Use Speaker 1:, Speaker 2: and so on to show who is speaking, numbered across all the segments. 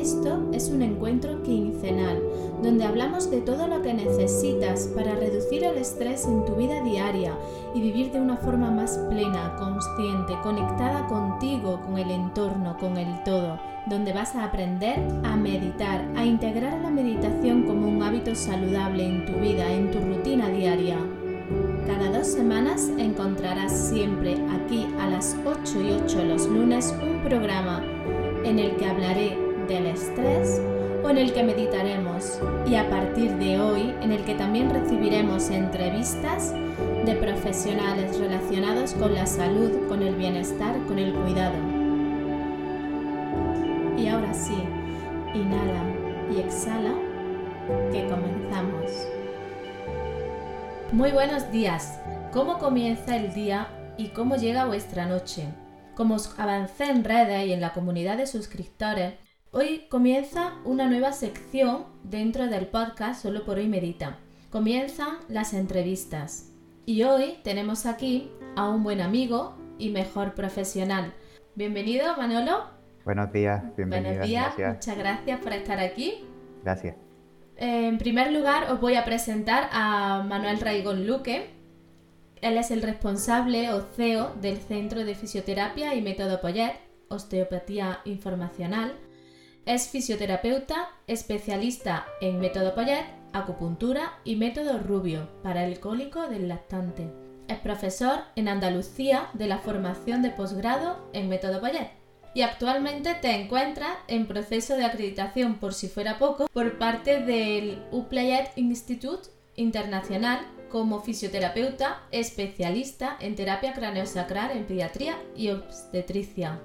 Speaker 1: esto es un encuentro quincenal, donde hablamos de todo lo que necesitas para reducir el estrés en tu vida diaria y vivir de una forma más plena, consciente, conectada contigo, con el entorno, con el todo, donde vas a aprender a meditar, a integrar la meditación como un hábito saludable en tu vida, en tu rutina diaria. Cada dos semanas encontrarás siempre aquí a las 8 y 8 los lunes un programa en el que hablaré del estrés o en el que meditaremos y a partir de hoy en el que también recibiremos entrevistas de profesionales relacionados con la salud, con el bienestar, con el cuidado. Y ahora sí, inhala y exhala, que comenzamos. Muy buenos días. ¿Cómo comienza el día y cómo llega vuestra noche? Como avancé en redes y en la comunidad de suscriptores, Hoy comienza una nueva sección dentro del podcast Solo por hoy medita. Comienzan las entrevistas. Y hoy tenemos aquí a un buen amigo y mejor profesional. Bienvenido, Manolo.
Speaker 2: Buenos días, bienvenido.
Speaker 1: Buenos días, muchas gracias por estar aquí.
Speaker 2: Gracias.
Speaker 1: En primer lugar, os voy a presentar a Manuel Raigón Luque. Él es el responsable o CEO del Centro de Fisioterapia y Método Poyet, Osteopatía Informacional es fisioterapeuta, especialista en método Payet, acupuntura y método Rubio para el cólico del lactante. Es profesor en Andalucía de la formación de posgrado en método Payet. Y actualmente te encuentras en proceso de acreditación, por si fuera poco, por parte del Uplayet Institute Internacional como fisioterapeuta especialista en terapia craneosacral en pediatría y obstetricia.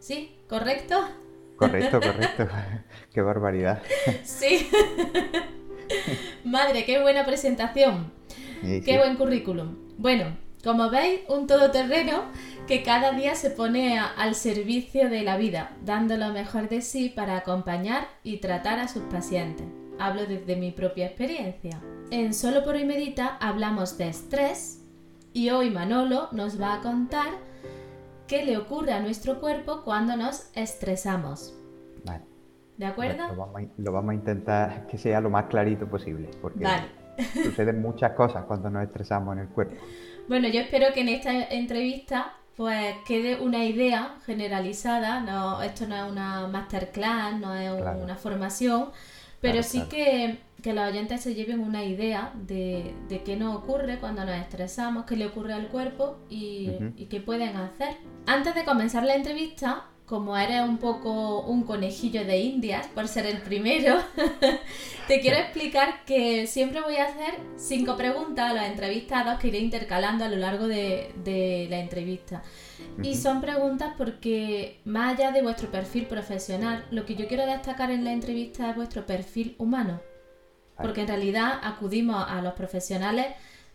Speaker 1: ¿Sí? ¿Correcto?
Speaker 2: Correcto, correcto. qué barbaridad.
Speaker 1: Sí. Madre, qué buena presentación. qué buen currículum. Bueno, como veis, un todoterreno que cada día se pone al servicio de la vida, dando lo mejor de sí para acompañar y tratar a sus pacientes. Hablo desde mi propia experiencia. En Solo por hoy Medita hablamos de estrés y hoy Manolo nos va a contar qué le ocurre a nuestro cuerpo cuando nos estresamos.
Speaker 2: Vale.
Speaker 1: ¿De acuerdo?
Speaker 2: lo, vamos a, intentar que sea lo más clarito posible, porque suceden muchas cosas cuando nos estresamos en el cuerpo.
Speaker 1: Bueno, yo espero que en esta entrevista pues quede una idea generalizada, no, esto no es una masterclass, no es una formación, pero sí Que, que, los oyentes se lleven una idea de, de, qué nos ocurre cuando nos estresamos, qué le ocurre al cuerpo y, y qué pueden hacer. Antes de comenzar la entrevista, como eres un poco un conejillo de indias por ser el primero, te quiero explicar que siempre voy a hacer cinco preguntas a los entrevistados que iré intercalando a lo largo de, la entrevista. Y son preguntas porque más allá de vuestro perfil profesional, lo que yo quiero destacar en la entrevista es vuestro perfil humano. Porque en realidad acudimos a los profesionales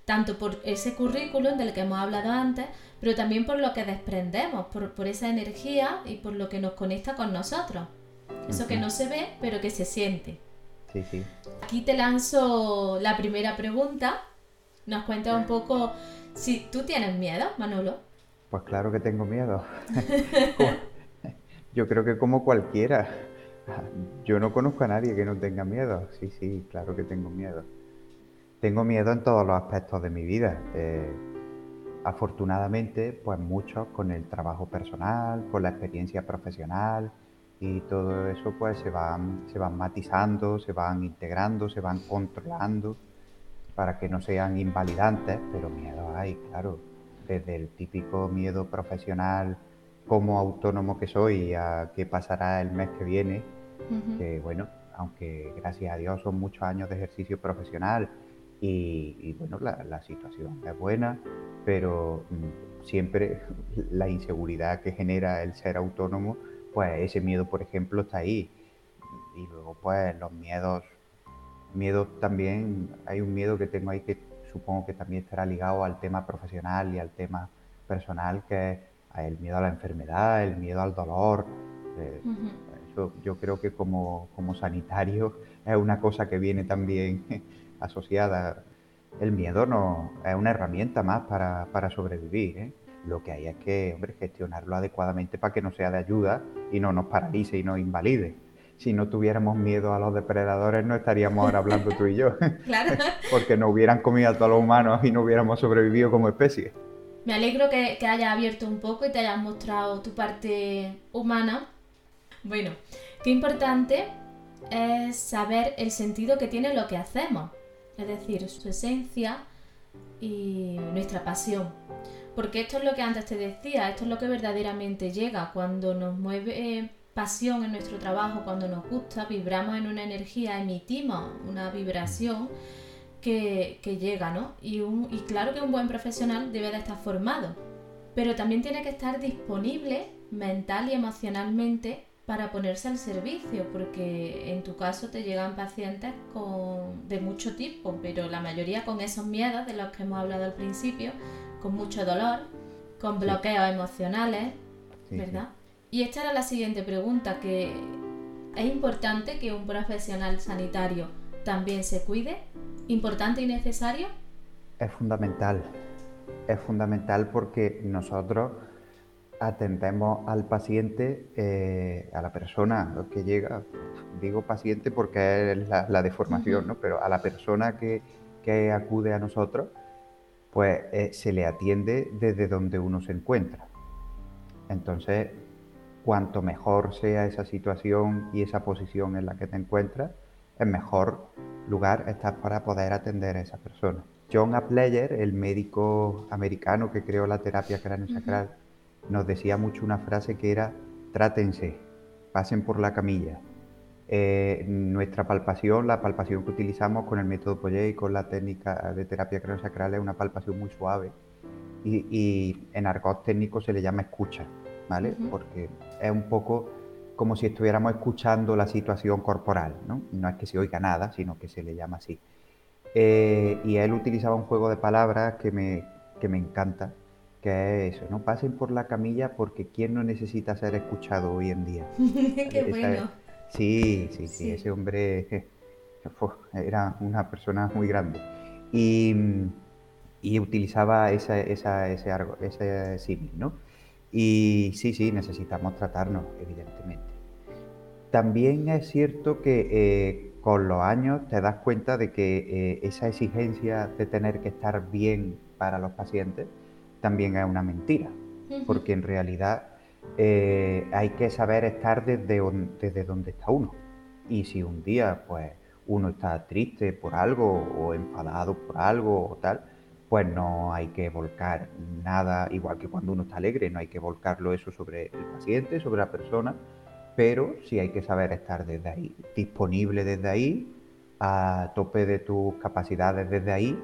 Speaker 1: tanto por ese currículum del que hemos hablado antes, pero también por lo que desprendemos, por, esa energía y por lo que nos conecta con nosotros. Eso que no se ve, pero que se siente.
Speaker 2: Sí, sí.
Speaker 1: Aquí te lanzo la primera pregunta. Nos cuenta un poco si tú tienes miedo, Manolo.
Speaker 2: Pues claro que tengo miedo. Yo creo que como cualquiera. Yo no conozco a nadie que no tenga miedo. Sí, sí, claro que tengo miedo. Tengo miedo en todos los aspectos de mi vida. Eh, afortunadamente, pues muchos con el trabajo personal, con la experiencia profesional y todo eso pues se van, se van matizando, se van integrando, se van controlando para que no sean invalidantes, pero miedo hay, claro. Desde el típico miedo profesional como autónomo que soy a qué pasará el mes que viene, que bueno, aunque gracias a Dios son muchos años de ejercicio profesional y, bueno, la, situación es buena, pero mm, siempre la inseguridad que genera el ser autónomo, pues ese miedo, por ejemplo, está ahí. Y luego, pues los miedos, miedos también, hay un miedo que tengo ahí que supongo que también estará ligado al tema profesional y al tema personal, que es el miedo a la enfermedad, el miedo al dolor. Eh, yo creo que como, como sanitario es una cosa que viene también asociada. El miedo no es una herramienta más para, para sobrevivir. ¿eh? Lo que hay es que hombre, gestionarlo adecuadamente para que no sea de ayuda y no nos paralice y nos invalide. Si no tuviéramos miedo a los depredadores, no estaríamos ahora hablando tú y yo. Claro. Porque no hubieran comido a todos los humanos y no hubiéramos sobrevivido como especie.
Speaker 1: Me alegro que, que hayas abierto un poco y te hayas mostrado tu parte humana. Bueno, qué importante es saber el sentido que tiene lo que hacemos, es decir, su esencia y nuestra pasión. Porque esto es lo que antes te decía, esto es lo que verdaderamente llega cuando nos mueve pasión en nuestro trabajo, cuando nos gusta, vibramos en una energía, emitimos una vibración que, llega, ¿no? Y, y claro que un buen profesional debe de estar formado, pero también tiene que estar disponible mental y emocionalmente para ponerse al servicio, porque en tu caso te llegan pacientes con, de mucho tipo, pero la mayoría con esos miedos de los que hemos hablado al principio, con mucho dolor, con bloqueos emocionales, ¿verdad? Y esta era la siguiente pregunta, que es importante que un profesional sanitario también se cuide, importante y necesario.
Speaker 2: Es fundamental, es fundamental porque nosotros atendemos al paciente, eh, a la persona que llega, digo paciente porque es la, deformación, ¿no? pero a la persona que, acude a nosotros, pues eh, se le atiende desde donde uno se encuentra. Entonces, cuanto mejor sea esa situación y esa posición en la que te encuentras, es mejor lugar estás para poder atender a esa persona. John A. Player, el médico americano que creó la terapia cráneo-sacral, nos decía mucho una frase que era, trátense, pasen por la camilla. Eh, nuestra palpación, la palpación que utilizamos con el método Poyet y con la técnica de terapia craniosacral es una palpación muy suave y, en argot técnico se le llama escucha, ¿vale? Porque es un poco como si estuviéramos escuchando la situación corporal, ¿no? No es que se oiga nada, sino que se le llama así. Eh, y él utilizaba un juego de palabras que me, que me encanta, que es eso, ¿no? Pasen por la camilla porque ¿quién no necesita ser escuchado hoy en día?
Speaker 1: Qué bueno.
Speaker 2: Sí, sí, sí, ese hombre era una persona muy grande. Y, y utilizaba esa, esa, ese, ese símil, ¿no? Y sí, sí, necesitamos tratarnos, evidentemente. También es cierto que eh, con los años te das cuenta de que eh, esa exigencia de tener que estar bien para los pacientes, también es una mentira, porque en realidad eh, hay que saber estar desde, desde donde está uno. Y si un día pues uno está triste por algo o enfadado por algo o tal, pues no hay que volcar nada, igual que cuando uno está alegre, no hay que volcarlo eso sobre el paciente, sobre la persona, pero sí hay que saber estar desde ahí, disponible desde ahí, a tope de tus capacidades desde ahí.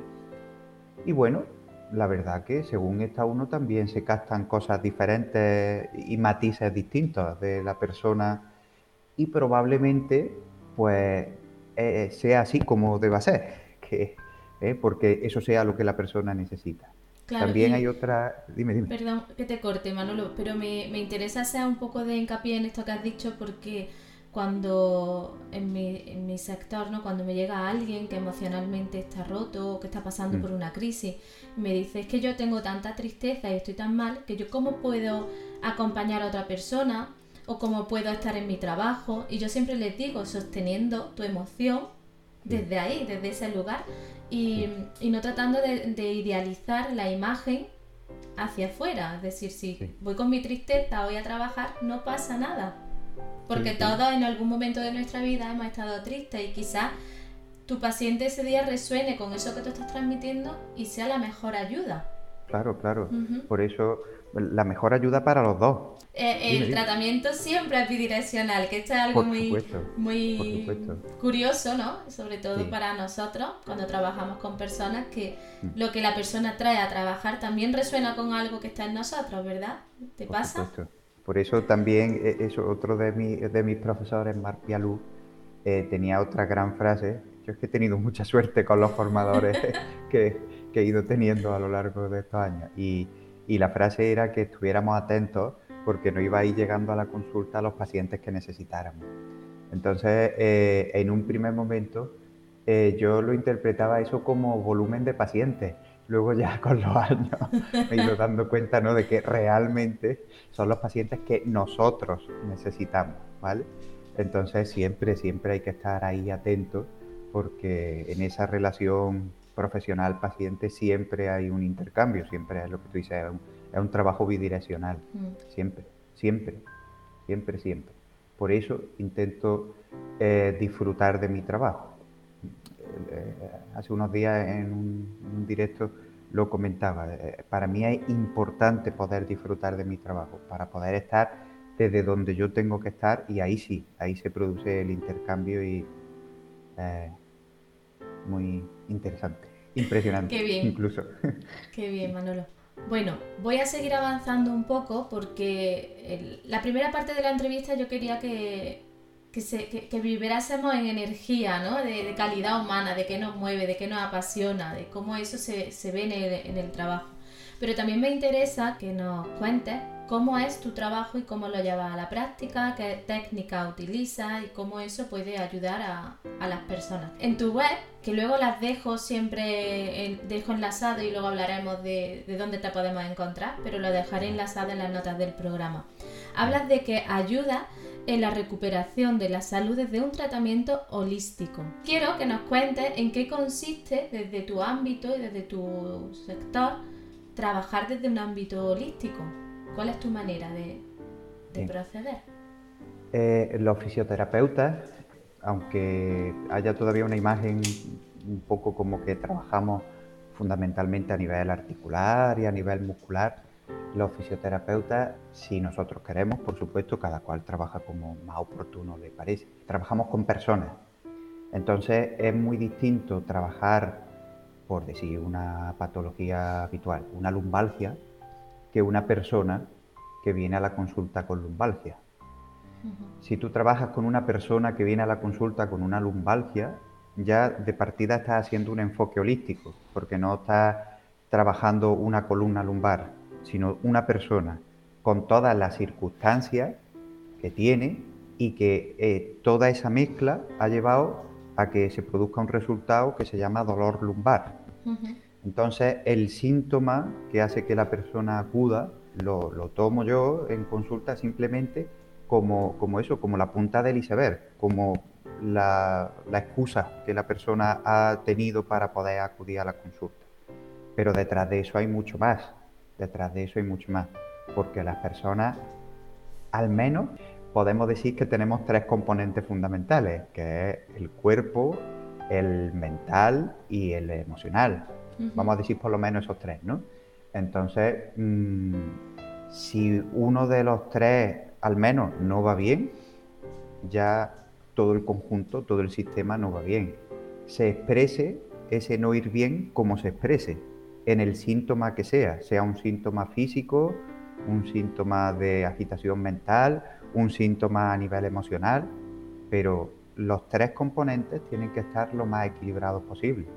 Speaker 2: Y bueno, la verdad que según está uno también se captan cosas diferentes y matices distintos de la persona y probablemente pues eh, sea así como deba ser, que, eh, porque eso sea lo que la persona necesita. También hay otra... Dime, dime.
Speaker 1: Perdón que te corte, Manolo, pero me, me interesa hacer un poco de hincapié en esto que has dicho porque cuando en mi, en mi sector, ¿no? cuando me llega alguien que emocionalmente está roto o que está pasando mm. por una crisis, me dice, es que yo tengo tanta tristeza y estoy tan mal que yo cómo puedo acompañar a otra persona o cómo puedo estar en mi trabajo. Y yo siempre les digo, sosteniendo tu emoción desde ahí, desde ese lugar y, y no tratando de, de, idealizar la imagen hacia afuera. Es decir, si voy con mi tristeza hoy a trabajar, no pasa nada porque todos en algún momento de nuestra vida hemos estado tristes y quizás tu paciente ese día resuene con eso que tú estás transmitiendo y sea la mejor ayuda.
Speaker 2: Claro, claro. Por eso la mejor ayuda para los dos.
Speaker 1: Eh, el tratamiento siempre es bidireccional, que esto es algo muy, muy curioso, ¿no? Sobre todo para nosotros, cuando trabajamos con personas, que mm. lo que la persona trae a trabajar también resuena con algo que está en nosotros, ¿verdad? ¿Te pasa?
Speaker 2: Por eso también, eh, eso, otro de, de mis profesores, Marc Pialú, eh, tenía otra gran frase. Yo es que he tenido mucha suerte con los formadores que, que he ido teniendo a lo largo de estos años. Y, y la frase era que estuviéramos atentos porque no iba a ir llegando a la consulta a los pacientes que necesitáramos. Entonces, eh, en un primer momento, eh, yo lo interpretaba eso como volumen de pacientes. Luego ya con los años me he ido dando cuenta ¿no? de que realmente son los pacientes que nosotros necesitamos, ¿vale? Entonces siempre, siempre hay que estar ahí atento porque en esa relación profesional-paciente siempre hay un intercambio, siempre es lo que tú dices, es un, trabajo bidireccional, mm. siempre, siempre, siempre, siempre. Por eso intento eh, disfrutar de mi trabajo. Eh, hace unos días en un, directo lo comentaba, eh, para mí es importante poder disfrutar de mi trabajo, para poder estar desde donde yo tengo que estar y ahí sí, ahí se produce el intercambio y muy interesante, impresionante
Speaker 1: Qué bien.
Speaker 2: incluso.
Speaker 1: Qué bien, Manolo. Bueno, voy a seguir avanzando un poco porque la primera parte de la entrevista yo quería que, que, se, que, viviéramos en energía, ¿no? De, calidad humana, de qué nos mueve, de qué nos apasiona, de cómo eso se, se ve en el, en el trabajo. Pero también me interesa que nos cuentes cómo es tu trabajo y cómo lo llevas a la práctica, qué técnica utilizas y cómo eso puede ayudar a, a, las personas. En tu web, que luego las dejo siempre, dejo enlazado y luego hablaremos de, de dónde te podemos encontrar, pero lo dejaré enlazado en las notas del programa. Hablas de que ayuda en la recuperación de la salud desde un tratamiento holístico. Quiero que nos cuentes en qué consiste desde tu ámbito y desde tu sector trabajar desde un ámbito holístico. ¿Cuál es tu manera de, proceder?
Speaker 2: Eh, los fisioterapeutas, aunque haya todavía una imagen un poco como que trabajamos fundamentalmente a nivel articular y a nivel muscular, los fisioterapeutas, si nosotros queremos, por supuesto, cada cual trabaja como más oportuno le parece. Trabajamos con personas. Entonces es muy distinto trabajar, por decir una patología habitual, una lumbalgia, que una persona que viene a la consulta con lumbalgia. Si tú trabajas con una persona que viene a la consulta con una lumbalgia, ya de partida estás haciendo un enfoque holístico, porque no estás trabajando una columna lumbar, sino una persona con todas las circunstancias que tiene y que eh, toda esa mezcla ha llevado a que se produzca un resultado que se llama dolor lumbar. Entonces, el síntoma que hace que la persona acuda lo, tomo yo en consulta simplemente como, como, eso, como la punta del iceberg, como la, la, excusa que la persona ha tenido para poder acudir a la consulta. Pero detrás de eso hay mucho más, detrás de eso hay mucho más, porque las personas, al menos, podemos decir que tenemos tres componentes fundamentales, que es el cuerpo, el mental y el emocional. Vamos a decir por lo menos esos tres, ¿no? Entonces, mm, si uno de los tres al menos no va bien, ya todo el conjunto, todo el sistema no va bien. Se exprese ese no ir bien como se exprese, en el síntoma que sea, sea un síntoma físico, un síntoma de agitación mental, un síntoma a nivel emocional, pero los tres componentes tienen que estar lo más equilibrados posible.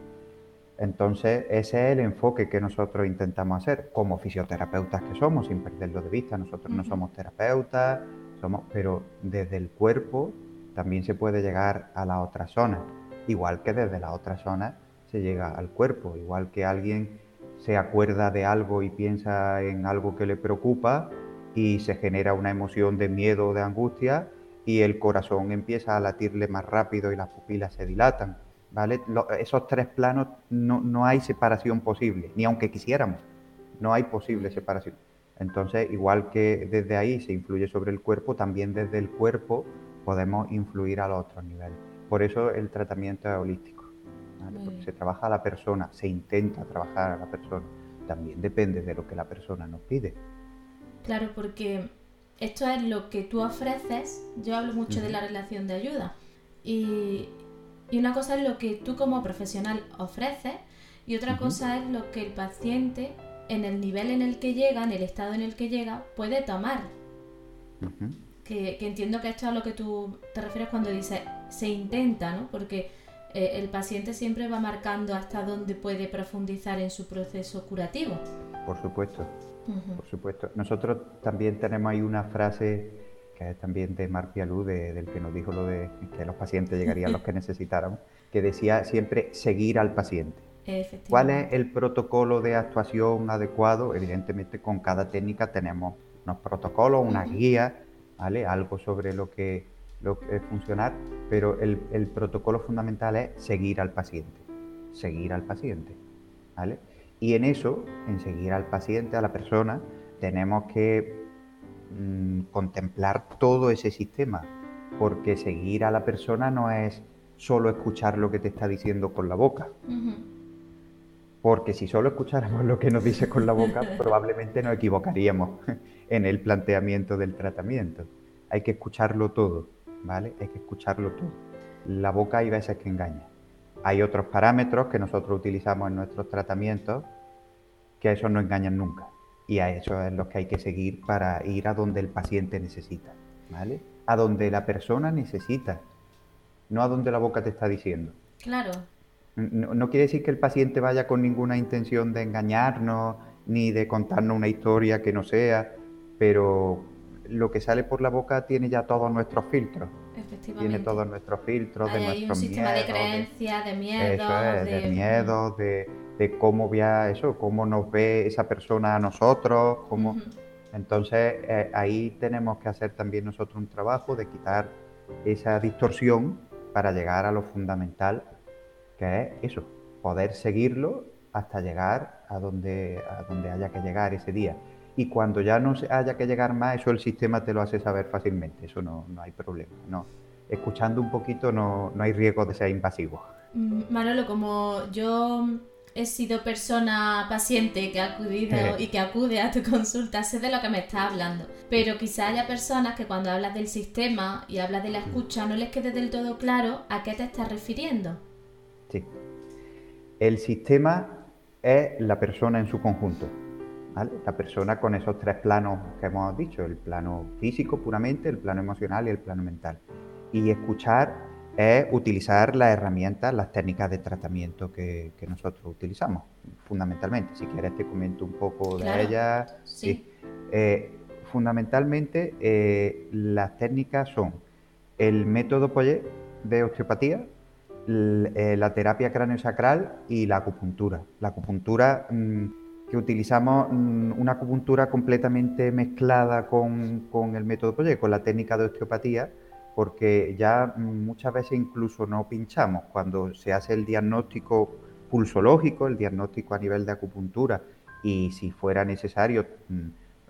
Speaker 2: Entonces, ese es el enfoque que nosotros intentamos hacer como fisioterapeutas que somos, sin perderlo de vista. Nosotros no somos terapeutas, somos, pero desde el cuerpo también se puede llegar a la otra zona, igual que desde la otra zona se llega al cuerpo, igual que alguien se acuerda de algo y piensa en algo que le preocupa y se genera una emoción de miedo o de angustia y el corazón empieza a latirle más rápido y las pupilas se dilatan esos tres planos no, hay separación posible, ni aunque quisiéramos, no hay posible separación. Entonces, igual que desde ahí se influye sobre el cuerpo, también desde el cuerpo podemos influir a los otros niveles. Por eso el tratamiento es holístico, porque se trabaja a la persona, se intenta trabajar a la persona. También depende de lo que la persona nos pide.
Speaker 1: Claro, porque esto es lo que tú ofreces. Yo hablo mucho de la relación de ayuda. Y, y una cosa es lo que tú como profesional ofreces y otra cosa es lo que el paciente en el nivel en el que llega, en el estado en el que llega, puede tomar. que, entiendo que esto es a lo que tú te refieres cuando dices se intenta, ¿no? Porque eh, el paciente siempre va marcando hasta dónde puede profundizar en su proceso curativo.
Speaker 2: Por supuesto, por supuesto. Nosotros también tenemos ahí una frase que es también de Marc Pialú, del que nos dijo lo de que los pacientes llegarían los que necesitaran, que decía siempre seguir al paciente. ¿Cuál es el protocolo de actuación adecuado? Evidentemente con cada técnica tenemos unos protocolos, una guía, ¿vale? Algo sobre lo que, lo es funcionar, pero el, el, protocolo fundamental es seguir al paciente, seguir al paciente, ¿vale? Y en eso, en seguir al paciente, a la persona, tenemos que mm, contemplar todo ese sistema, porque seguir a la persona no es solo escuchar lo que te está diciendo con la boca porque si solo escucháramos lo que nos dice con la boca, probablemente nos equivocaríamos en el planteamiento del tratamiento. Hay que escucharlo todo, ¿vale? Hay que escucharlo todo. La boca hay veces que engaña. Hay otros parámetros que nosotros utilizamos en nuestros tratamientos que a esos no engañan nunca. Y a eso es lo que hay que seguir para ir a donde el paciente necesita, ¿vale? A donde la persona necesita, no a donde la boca te está diciendo.
Speaker 1: Claro,
Speaker 2: no, quiere decir que el paciente vaya con ninguna intención de engañarnos ni de contarnos una historia que no sea, pero lo que sale por la boca tiene ya todos nuestros filtros. Tiene todos nuestros filtros de nuestros
Speaker 1: un sistema de creencias, de, miedo,
Speaker 2: de... miedo, de, cómo vea eso, cómo nos ve esa persona a nosotros, cómo... Entonces eh, ahí tenemos que hacer también nosotros un trabajo de quitar esa distorsión para llegar a lo fundamental que es eso, poder seguirlo hasta llegar a donde, a donde haya que llegar ese día. Y cuando ya no haya que llegar más, eso el sistema te lo hace saber fácilmente, eso no, hay problema. No. Escuchando un poquito no, hay riesgo de ser invasivo.
Speaker 1: Mm, Manolo, como yo he sido persona paciente que ha acudido y que acude a tu consulta, sé de lo que me estás hablando. Pero quizá haya personas que cuando hablas del sistema y hablas de la escucha no les quede del todo claro a qué te estás refiriendo.
Speaker 2: El sistema es la persona en su conjunto. La persona con esos tres planos que hemos dicho, el plano físico puramente, el plano emocional y el plano mental. Y escuchar es utilizar las herramientas, las técnicas de tratamiento que, nosotros utilizamos, fundamentalmente. Si quieres te comento un poco de ellas.
Speaker 1: Sí.
Speaker 2: Eh, fundamentalmente eh, las técnicas son el método Poyet de osteopatía, eh, la terapia cráneo-sacral y la acupuntura. La acupuntura mm, que utilizamos, mm, una acupuntura completamente mezclada con, el método Poyet, con la técnica de osteopatía, porque ya mm, muchas veces incluso no pinchamos. Cuando se hace el diagnóstico pulsológico, el diagnóstico a nivel de acupuntura, y si fuera necesario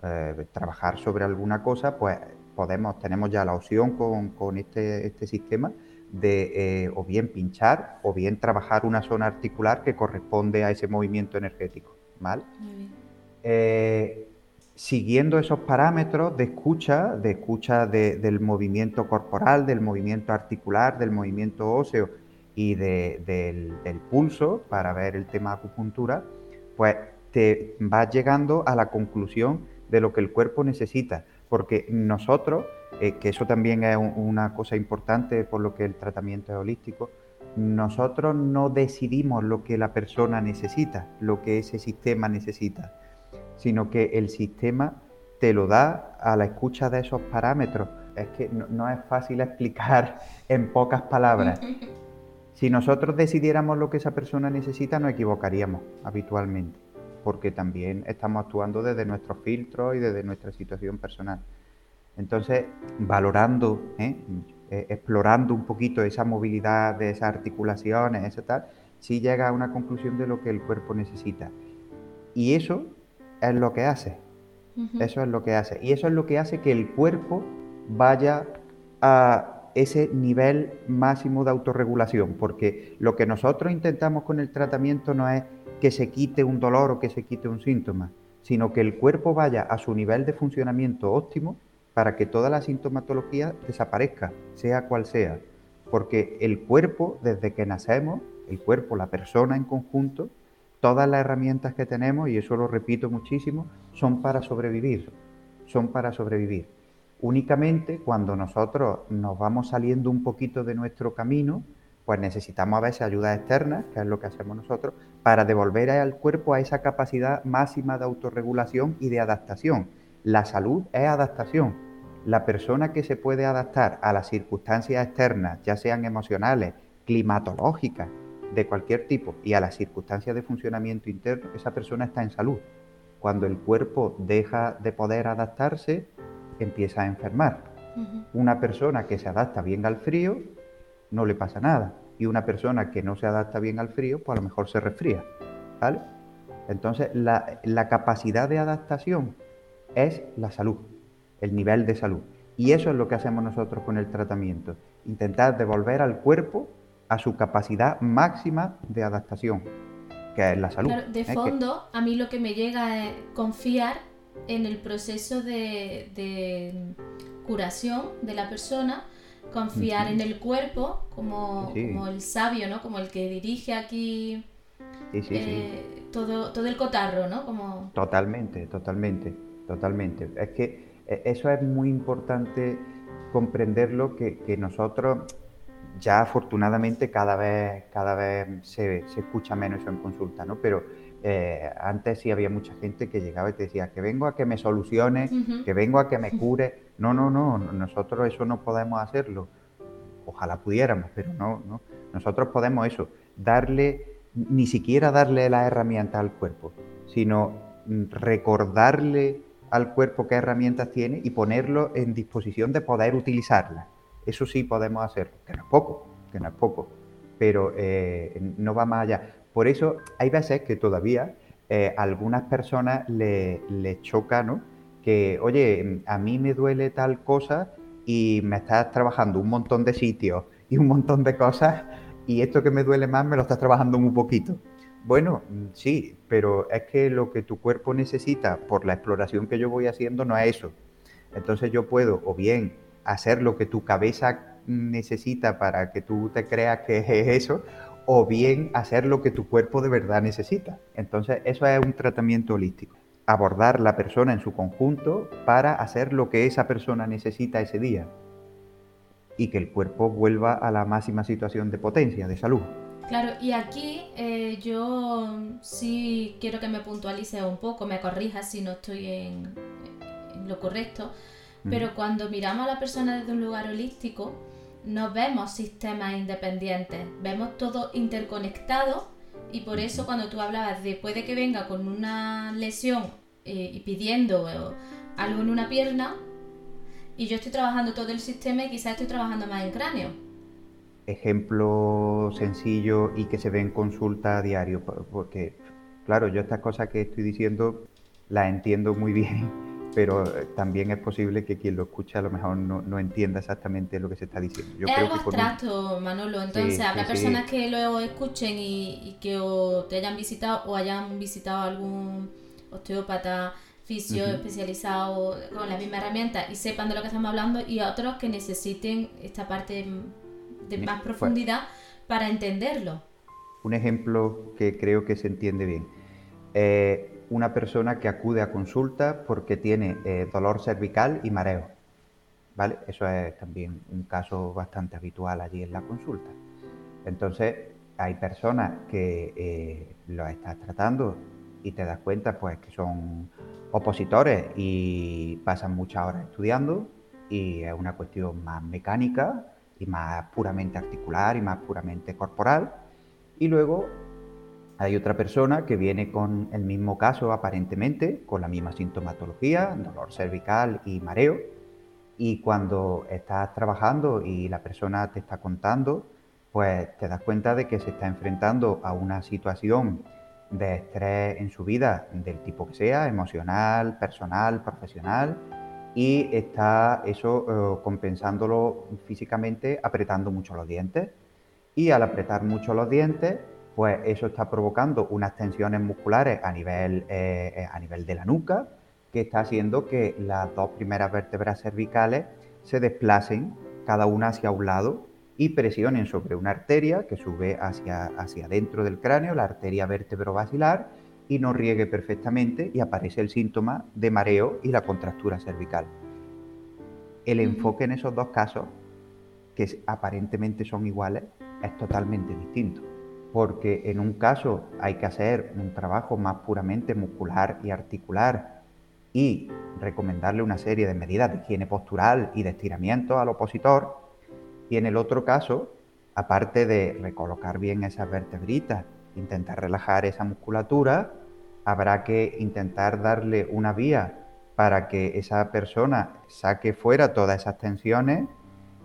Speaker 2: eh, trabajar sobre alguna cosa, pues podemos, tenemos ya la opción con, este, este sistema de eh, o bien pinchar o bien trabajar una zona articular que corresponde a ese movimiento energético. ¿Vale? Eh, siguiendo esos parámetros de escucha, de escucha del movimiento corporal, del movimiento articular, del movimiento óseo y del, del, pulso para ver el tema acupuntura, pues te vas llegando a la conclusión de lo que el cuerpo necesita, porque nosotros eh, que eso también es una cosa importante por lo que el tratamiento es holístico, nosotros no decidimos lo que la persona necesita, lo que ese sistema necesita, sino que el sistema te lo da a la escucha de esos parámetros. Es que no, es fácil explicar en pocas palabras. Si nosotros decidiéramos lo que esa persona necesita, nos equivocaríamos habitualmente, porque también estamos actuando desde nuestros filtros y desde nuestra situación personal. Entonces, valorando, ¿eh? Eh, explorando un poquito esa movilidad de esas articulaciones, esa tal, sí llega a una conclusión de lo que el cuerpo necesita. Y eso es lo que hace. Eso es lo que hace. Y eso es lo que hace que el cuerpo vaya a ese nivel máximo de autorregulación, porque lo que nosotros intentamos con el tratamiento no es que se quite un dolor o que se quite un síntoma, sino que el cuerpo vaya a su nivel de funcionamiento óptimo para que toda la sintomatología desaparezca, sea cual sea. Porque el cuerpo, desde que nacemos, el cuerpo, la persona en conjunto, todas las herramientas que tenemos, y eso lo repito muchísimo, son para sobrevivir, son para sobrevivir. Únicamente cuando nosotros nos vamos saliendo un poquito de nuestro camino, pues necesitamos a veces ayuda externa, que es lo que hacemos nosotros, para devolver al cuerpo a esa capacidad máxima de autorregulación y de adaptación. La salud es adaptación. La persona que se puede adaptar a las circunstancias externas, ya sean emocionales, climatológicas, de cualquier tipo, y a las circunstancias de funcionamiento interno, esa persona está en salud. Cuando el cuerpo deja de poder adaptarse, empieza a enfermar. Una persona que se adapta bien al frío, no le pasa nada. Y una persona que no se adapta bien al frío, pues a lo mejor se resfría. ¿Vale? Entonces, la, la capacidad de adaptación es la salud, el nivel de salud. Y eso es lo que hacemos nosotros con el tratamiento. Intentar devolver al cuerpo a su capacidad máxima de adaptación, que es la salud.
Speaker 1: de ¿eh? fondo, a mí lo que me llega es confiar en el proceso de, curación de la persona, confiar en el cuerpo como, el sabio, ¿no? Como el que dirige aquí eh, todo, todo el cotarro, ¿no? Como...
Speaker 2: Totalmente, totalmente, totalmente. Es que e, eso es muy importante comprenderlo, que, que nosotros ya afortunadamente cada vez, cada vez se, escucha menos eso en consulta, ¿no? Pero eh, antes sí había mucha gente que llegaba y te decía que vengo a que me solucione, que vengo a que me cure. No, no, no, nosotros eso no podemos hacerlo. Ojalá pudiéramos, pero no, no. Nosotros podemos eso, darle, ni siquiera darle la herramienta al cuerpo, sino recordarle al cuerpo qué herramientas tiene y ponerlo en disposición de poder utilizarlas. Eso sí podemos hacer, que no es poco, que no es poco, pero eh, no va más allá. Por eso hay veces que todavía eh, algunas personas les le choca, ¿no? Que, oye, a mí me duele tal cosa y me estás trabajando un montón de sitios y un montón de cosas y esto que me duele más me lo estás trabajando muy poquito. Bueno, sí, pero es que lo que tu cuerpo necesita por la exploración que yo voy haciendo no es eso. Entonces yo puedo o bien hacer lo que tu cabeza necesita para que tú te creas que es eso, o bien hacer lo que tu cuerpo de verdad necesita. Entonces, eso es un tratamiento holístico. Abordar la persona en su conjunto para hacer lo que esa persona necesita ese día y que el cuerpo vuelva a la máxima situación de potencia, de salud.
Speaker 1: Claro, y aquí eh, yo sí quiero que me puntualice un poco, me corrijas si no estoy en lo correcto pero cuando miramos a la persona desde un lugar holístico, no vemos sistemas independientes, vemos todo interconectado y por eso cuando tú hablabas de puede que venga con una lesión eh, y pidiendo eh, algo en una pierna y yo estoy trabajando todo el sistema y quizás estoy trabajando más en cráneo.
Speaker 2: Ejemplo sencillo y que se ve en consulta a diario, porque claro, yo estas cosas que estoy diciendo las entiendo muy bien pero eh, también es posible que quien lo escuche a lo mejor no, entienda exactamente lo que se está diciendo.
Speaker 1: Yo es algo abstracto, Manolo. Entonces, habrá personas que lo escuchen y, que te hayan visitado o hayan visitado algún osteópata, fisio especializado con la misma herramienta y sepan de lo que estamos hablando y otros que necesiten esta parte de más profundidad para entenderlo.
Speaker 2: Un ejemplo que creo que se entiende bien. Eh, una persona que acude a consulta porque tiene eh, dolor cervical y mareo. ¿Vale? Eso es también un caso bastante habitual allí en la consulta. Entonces, hay personas que eh, lo estás tratando y te das cuenta pues que son opositores y pasan muchas horas estudiando y es una cuestión más mecánica y más puramente articular y más puramente corporal. Y luego hay otra persona que viene con el mismo caso aparentemente, con la misma sintomatología, dolor cervical y mareo, y cuando estás trabajando y la persona te está contando, pues te das cuenta de que se está enfrentando a una situación de estrés en su vida, del tipo que sea, emocional, personal, profesional, y está eso eh, compensándolo físicamente apretando mucho los dientes. Y al apretar mucho los dientes, pues eso está provocando unas tensiones musculares a nivel, eh, eh, a nivel de la nuca, que está haciendo que las dos primeras vértebras cervicales se desplacen cada una hacia un lado y presionen sobre una arteria que sube hacia, hacia dentro del cráneo, la arteria vértebro-basilar, y no riegue perfectamente y aparece el síntoma de mareo y la contractura cervical. El enfoque en esos dos casos, que aparentemente son iguales, es totalmente distinto. Porque en un caso hay que hacer un trabajo más puramente muscular y articular y recomendarle una serie de medidas de higiene postural y de estiramiento al opositor. Y en el otro caso, aparte de recolocar bien esas vertebritas, intentar relajar esa musculatura, habrá que intentar darle una vía para que esa persona saque fuera todas esas tensiones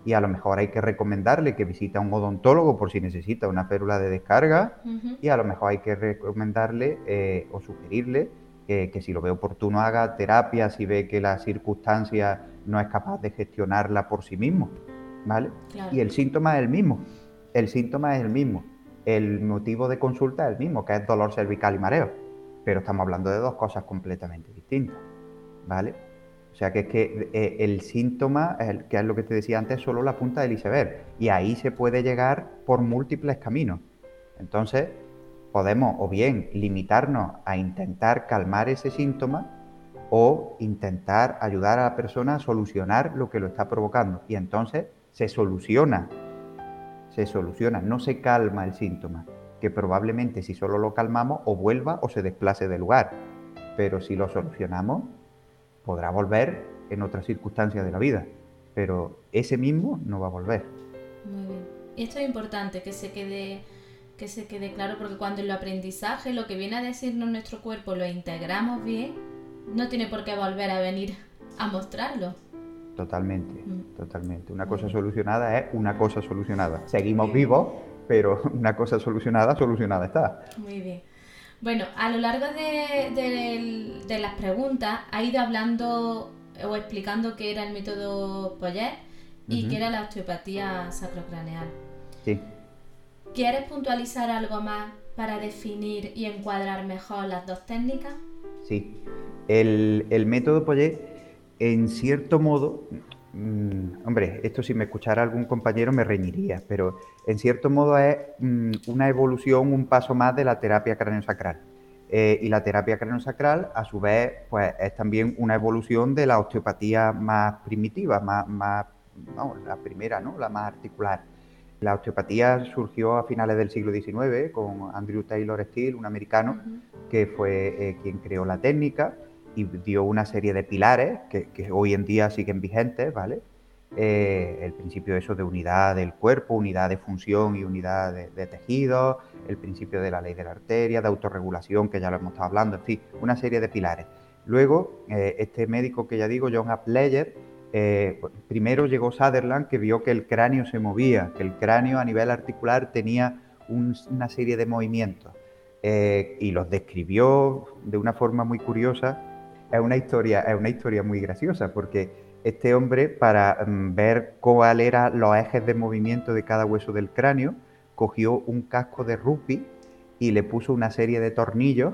Speaker 2: y a lo mejor hay que recomendarle que visite a un odontólogo por si necesita una férula de descarga y a lo mejor hay que recomendarle eh, o sugerirle que, si lo ve oportuno haga terapia si ve que la circunstancia no es capaz de gestionarla por sí mismo, ¿vale? Y el síntoma es el mismo, el síntoma es el mismo, el motivo de consulta es el mismo, que es dolor cervical y mareo, pero estamos hablando de dos cosas completamente distintas, ¿vale? O sea que es que eh, el síntoma, que es lo que te decía antes, es solo la punta del iceberg. Y ahí se puede llegar por múltiples caminos. Entonces, podemos o bien limitarnos a intentar calmar ese síntoma o intentar ayudar a la persona a solucionar lo que lo está provocando. Y entonces se soluciona, se soluciona, no se calma el síntoma, que probablemente si solo lo calmamos o vuelva o se desplace del lugar. Pero si lo solucionamos, podrá volver en otras circunstancias de la vida, pero ese mismo no va a volver.
Speaker 1: Muy bien. Esto es importante que se quede que se quede claro porque cuando el aprendizaje lo que viene a decirnos nuestro cuerpo lo integramos bien, no tiene por qué volver a venir a mostrarlo.
Speaker 2: Totalmente, mm. Totalmente. Una cosa solucionada es una cosa solucionada. Seguimos vivos, pero una cosa solucionada, solucionada está.
Speaker 1: Muy bien. Bueno, a lo largo de, las preguntas ha ido hablando o explicando qué era el método Poyet y qué era la osteopatía sacrocraneal.
Speaker 2: Sí.
Speaker 1: ¿Quieres puntualizar algo más para definir y encuadrar mejor las dos técnicas?
Speaker 2: Sí. El, el método Poyet, en cierto modo, Mm, hombre, esto si me escuchara algún compañero me reñiría, pero en cierto modo es mm, una evolución, un paso más de la terapia craneosacral. Eh, y la terapia craneosacral, a su vez, pues es también una evolución de la osteopatía más primitiva, más, más la primera, ¿no? La más articular. La osteopatía surgió a finales del siglo XIX con Andrew Taylor Steele, un americano, que fue eh, quien creó la técnica y dio una serie de pilares que, hoy en día siguen vigentes, ¿vale? Eh, el principio de eso de unidad del cuerpo, unidad de función y unidad de, tejido, el principio de la ley de la arteria, de autorregulación, que ya lo hemos estado hablando, en fin, una serie de pilares. Luego, eh, este médico que ya digo, John Apleyer, eh, primero llegó Sutherland, que vio que el cráneo se movía, que el cráneo a nivel articular tenía una serie de movimientos, y los describió de una forma muy curiosa es una historia, es una historia muy graciosa porque este hombre, para mm, ver cuál eran los ejes de movimiento de cada hueso del cráneo, cogió un casco de rugby y le puso una serie de tornillos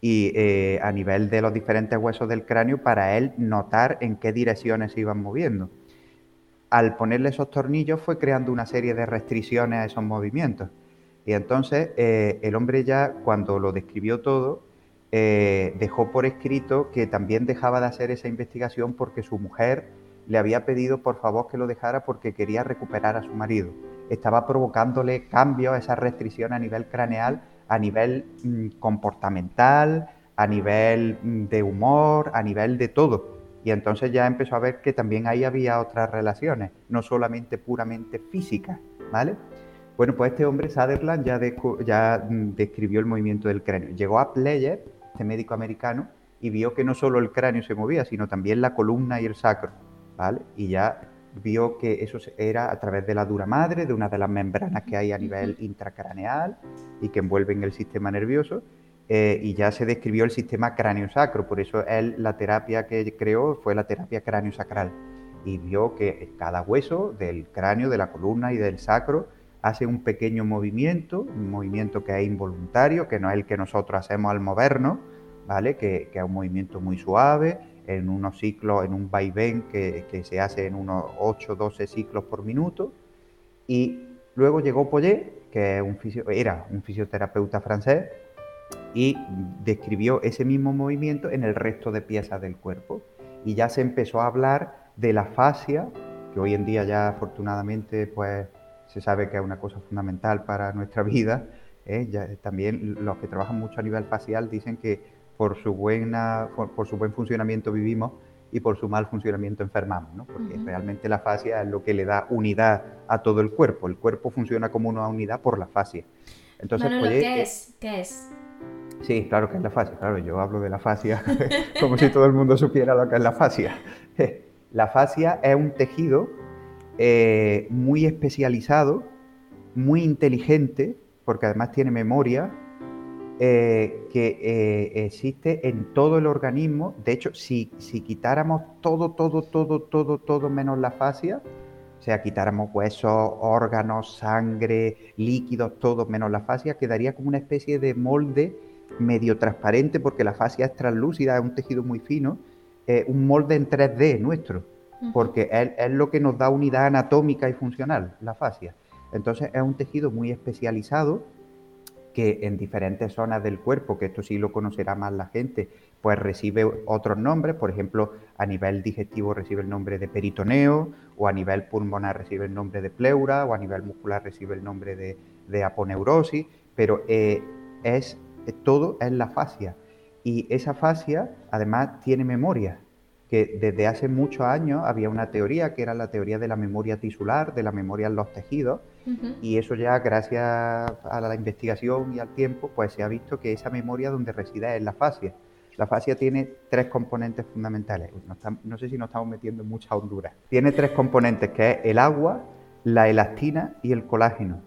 Speaker 2: y eh, a nivel de los diferentes huesos del cráneo para él notar en qué direcciones se iban moviendo. Al ponerle esos tornillos fue creando una serie de restricciones a esos movimientos. Y entonces eh, el hombre ya cuando lo describió todo, eh, dejó por escrito que también dejaba de hacer esa investigación porque su mujer le había pedido por favor que lo dejara porque quería recuperar a su marido. Estaba provocándole cambios, esa restricción a nivel craneal, a nivel mm, comportamental, a nivel mm, de humor, a nivel de todo. Y entonces ya empezó a ver que también ahí había otras relaciones, no solamente puramente físicas, ¿vale? Bueno, pues este hombre, Sutherland, ya, ya mm, describió el movimiento del cráneo. Llegó a Pleyer este médico americano, y vio que no solo el cráneo se movía, sino también la columna y el sacro, ¿vale? Y ya vio que eso era a través de la dura madre, de una de las membranas que hay a nivel intracraneal y que envuelven el sistema nervioso, eh, y ya se describió el sistema cráneo-sacro, por eso él la terapia que creó fue la terapia cráneo-sacral, y vio que cada hueso del cráneo, de la columna y del sacro hace un pequeño movimiento, un movimiento que es involuntario, que no es el que nosotros hacemos al movernos, ¿vale? Que, es un movimiento muy suave, en unos ciclos, en un vaivén que, que se hace en unos 8-12 ciclos por minuto. Y luego llegó Poyet, que era un fisioterapeuta francés, y describió ese mismo movimiento en el resto de piezas del cuerpo. Y ya se empezó a hablar de la fascia, que hoy en día ya afortunadamente pues se sabe que es una cosa fundamental para nuestra vida. ¿eh? también los que trabajan mucho a nivel facial dicen que por su, buena, por, su buen funcionamiento vivimos y por su mal funcionamiento enfermamos, ¿no? porque realmente la fascia es lo que le da unidad a todo el cuerpo. El cuerpo funciona como una unidad por la fascia.
Speaker 1: Entonces, pues, ¿qué es? ¿Qué es?
Speaker 2: Sí, claro que es la fascia. Claro, yo hablo de la fascia como si todo el mundo supiera lo que es la fascia. La fascia es un tejido eh, muy especializado, muy inteligente, porque además tiene memoria, eh, que eh, existe en todo el organismo. De hecho, si, si quitáramos todo, todo, todo, todo, todo menos la fascia, o sea, quitáramos huesos, órganos, sangre, líquidos, todo menos la fascia, quedaría como una especie de molde medio transparente, porque la fascia es translúcida, es un tejido muy fino, un molde en 3D nuestro, porque es, lo que nos da unidad anatómica y funcional, la fascia. Entonces es un tejido muy especializado que en diferentes zonas del cuerpo, que esto sí lo conocerá más la gente, pues recibe otros nombres, por ejemplo, a nivel digestivo recibe el nombre de peritoneo, o a nivel pulmonar recibe el nombre de pleura, o a nivel muscular recibe el nombre de, aponeurosis, pero eh, es todo es la fascia. Y esa fascia además tiene memoria, que desde hace muchos años había una teoría que era la teoría de la memoria tisular, de la memoria en los tejidos, y eso ya gracias a la investigación y al tiempo, pues se ha visto que esa memoria donde reside es la fascia. La fascia tiene tres componentes fundamentales. No, sé si nos estamos metiendo en mucha hondura. Tiene tres componentes, que es el agua, la elastina y el colágeno.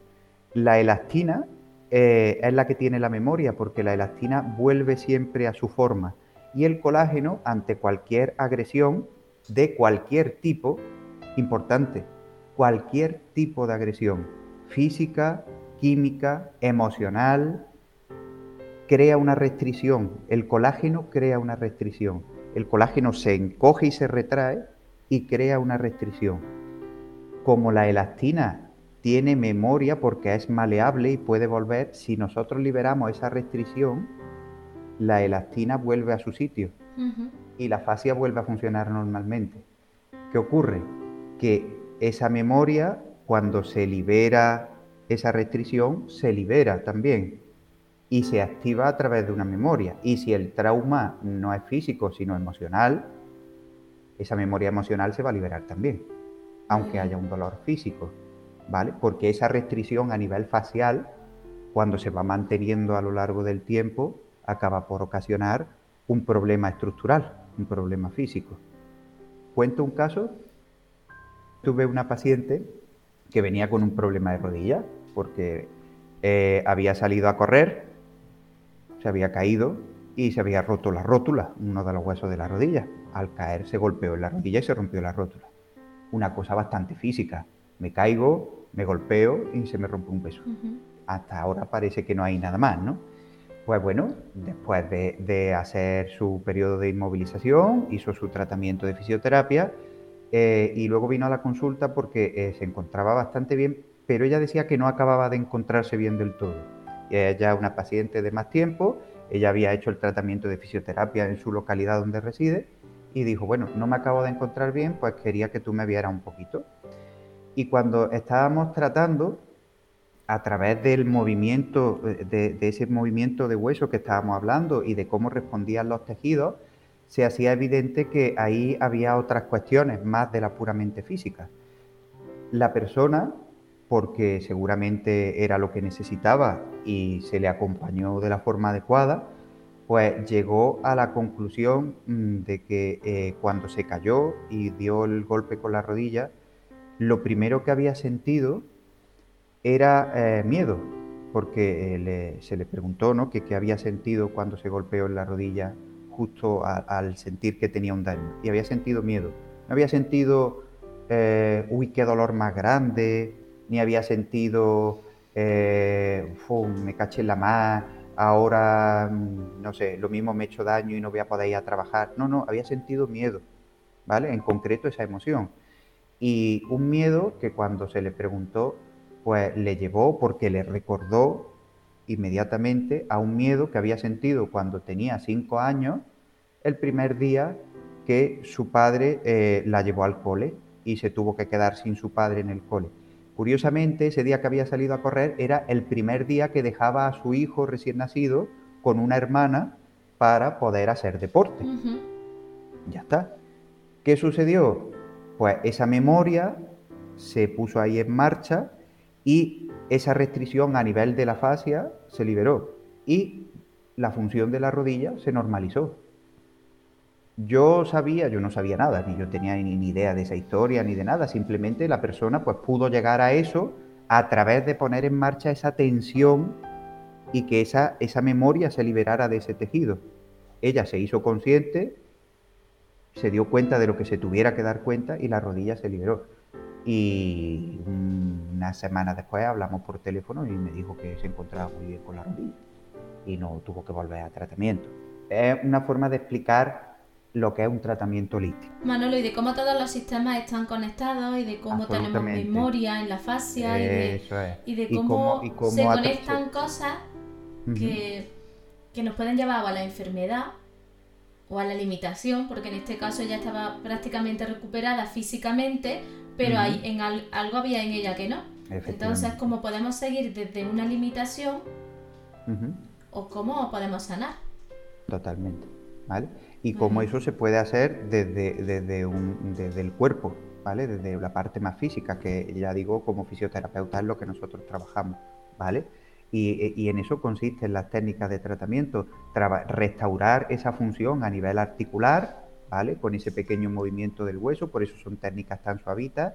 Speaker 2: La elastina eh, es la que tiene la memoria, porque la elastina vuelve siempre a su forma. Y el colágeno, ante cualquier agresión de cualquier tipo, importante, cualquier tipo de agresión, física, química, emocional, crea una restricción. El colágeno crea una restricción. El colágeno se encoge y se retrae y crea una restricción. Como la elastina tiene memoria porque es maleable y puede volver, si nosotros liberamos esa restricción, la elastina vuelve a su sitio y la fascia vuelve a funcionar normalmente. ¿Qué ocurre? Que esa memoria, cuando se libera esa restricción, se libera también y se activa a través de una memoria. Y si el trauma no es físico, sino emocional, esa memoria emocional se va a liberar también, aunque haya un dolor físico, ¿vale? Porque esa restricción a nivel facial, cuando se va manteniendo a lo largo del tiempo, acaba por ocasionar un problema estructural, un problema físico. Cuento un caso tuve una paciente que venía con un problema de rodilla porque eh, había salido a correr, se había caído y se había roto la rótula, uno de los huesos de la rodilla. Al caer se golpeó en la rodilla y se rompió la rótula. Una cosa bastante física. Me caigo, me golpeo y se me rompe un hueso. Hasta ahora parece que no hay nada más, ¿no? Pues bueno, después de, hacer su periodo de inmovilización, hizo su tratamiento de fisioterapia eh, y luego vino a la consulta porque eh, se encontraba bastante bien, pero ella decía que no acababa de encontrarse bien del todo. Ella es una paciente de más tiempo, ella había hecho el tratamiento de fisioterapia en su localidad donde reside y dijo, bueno, no me acabo de encontrar bien, pues quería que tú me vieras un poquito. Y cuando estábamos tratando, a través del movimiento, eh, de, ese movimiento de hueso que estábamos hablando y de cómo respondían los tejidos, se hacía evidente que ahí había otras cuestiones más de la puramente física. La persona, porque seguramente era lo que necesitaba y se le acompañó de la forma adecuada, pues llegó a la conclusión mm, de que eh, cuando se cayó y dio el golpe con la rodilla, lo primero que había sentido era eh, miedo, porque eh, se le preguntó ¿no? qué había sentido cuando se golpeó en la rodilla justo al sentir que tenía un daño. Y había sentido miedo. No había sentido, eh, uy, qué dolor más grande, ni había sentido, me caché en la más, ahora, mm, no sé, lo mismo me he hecho daño y no voy a poder ir a trabajar. No, no, había sentido miedo, ¿vale? En concreto esa emoción. Y un miedo que cuando se le preguntó, pues le llevó porque le recordó inmediatamente a un miedo que había sentido cuando tenía cinco años, el primer día que su padre eh, la llevó al cole y se tuvo que quedar sin su padre en el cole. Curiosamente, ese día que había salido a correr era el primer día que dejaba a su hijo recién nacido con una hermana para poder hacer deporte. Ya está. ¿Qué sucedió? Pues esa memoria se puso ahí en marcha y esa restricción a nivel de la fascia se liberó y la función de la rodilla se normalizó. Yo sabía, yo no sabía nada, ni yo tenía ni, idea de esa historia ni de nada, simplemente la persona pues pudo llegar a eso a través de poner en marcha esa tensión y que esa, esa memoria se liberara de ese tejido. Ella se hizo consciente, se dio cuenta de lo que se tuviera que dar cuenta y la rodilla se liberó. Y una semana después hablamos por teléfono y me dijo que se encontraba muy bien con la rodilla y no tuvo que volver a tratamiento. Es una forma de explicar lo que es un tratamiento holístico.
Speaker 1: Manolo, y de cómo todos los sistemas están conectados y de cómo tenemos memoria en la fascia y de, cómo, se conectan cosas que, nos pueden llevar a la enfermedad o a la limitación, porque en este caso ella estaba prácticamente recuperada físicamente, pero hay, en algo había en ella que no. Entonces, ¿cómo podemos seguir desde una limitación o cómo podemos sanar?
Speaker 2: Totalmente, ¿vale? y cómo eso se puede hacer desde, desde, un, desde el cuerpo, ¿vale? Desde la parte más física, que ya digo, como fisioterapeuta es lo que nosotros trabajamos, ¿vale? Y, y en eso consisten las técnicas de tratamiento, restaurar esa función a nivel articular, ¿vale? Con ese pequeño movimiento del hueso, por eso son técnicas tan suavitas,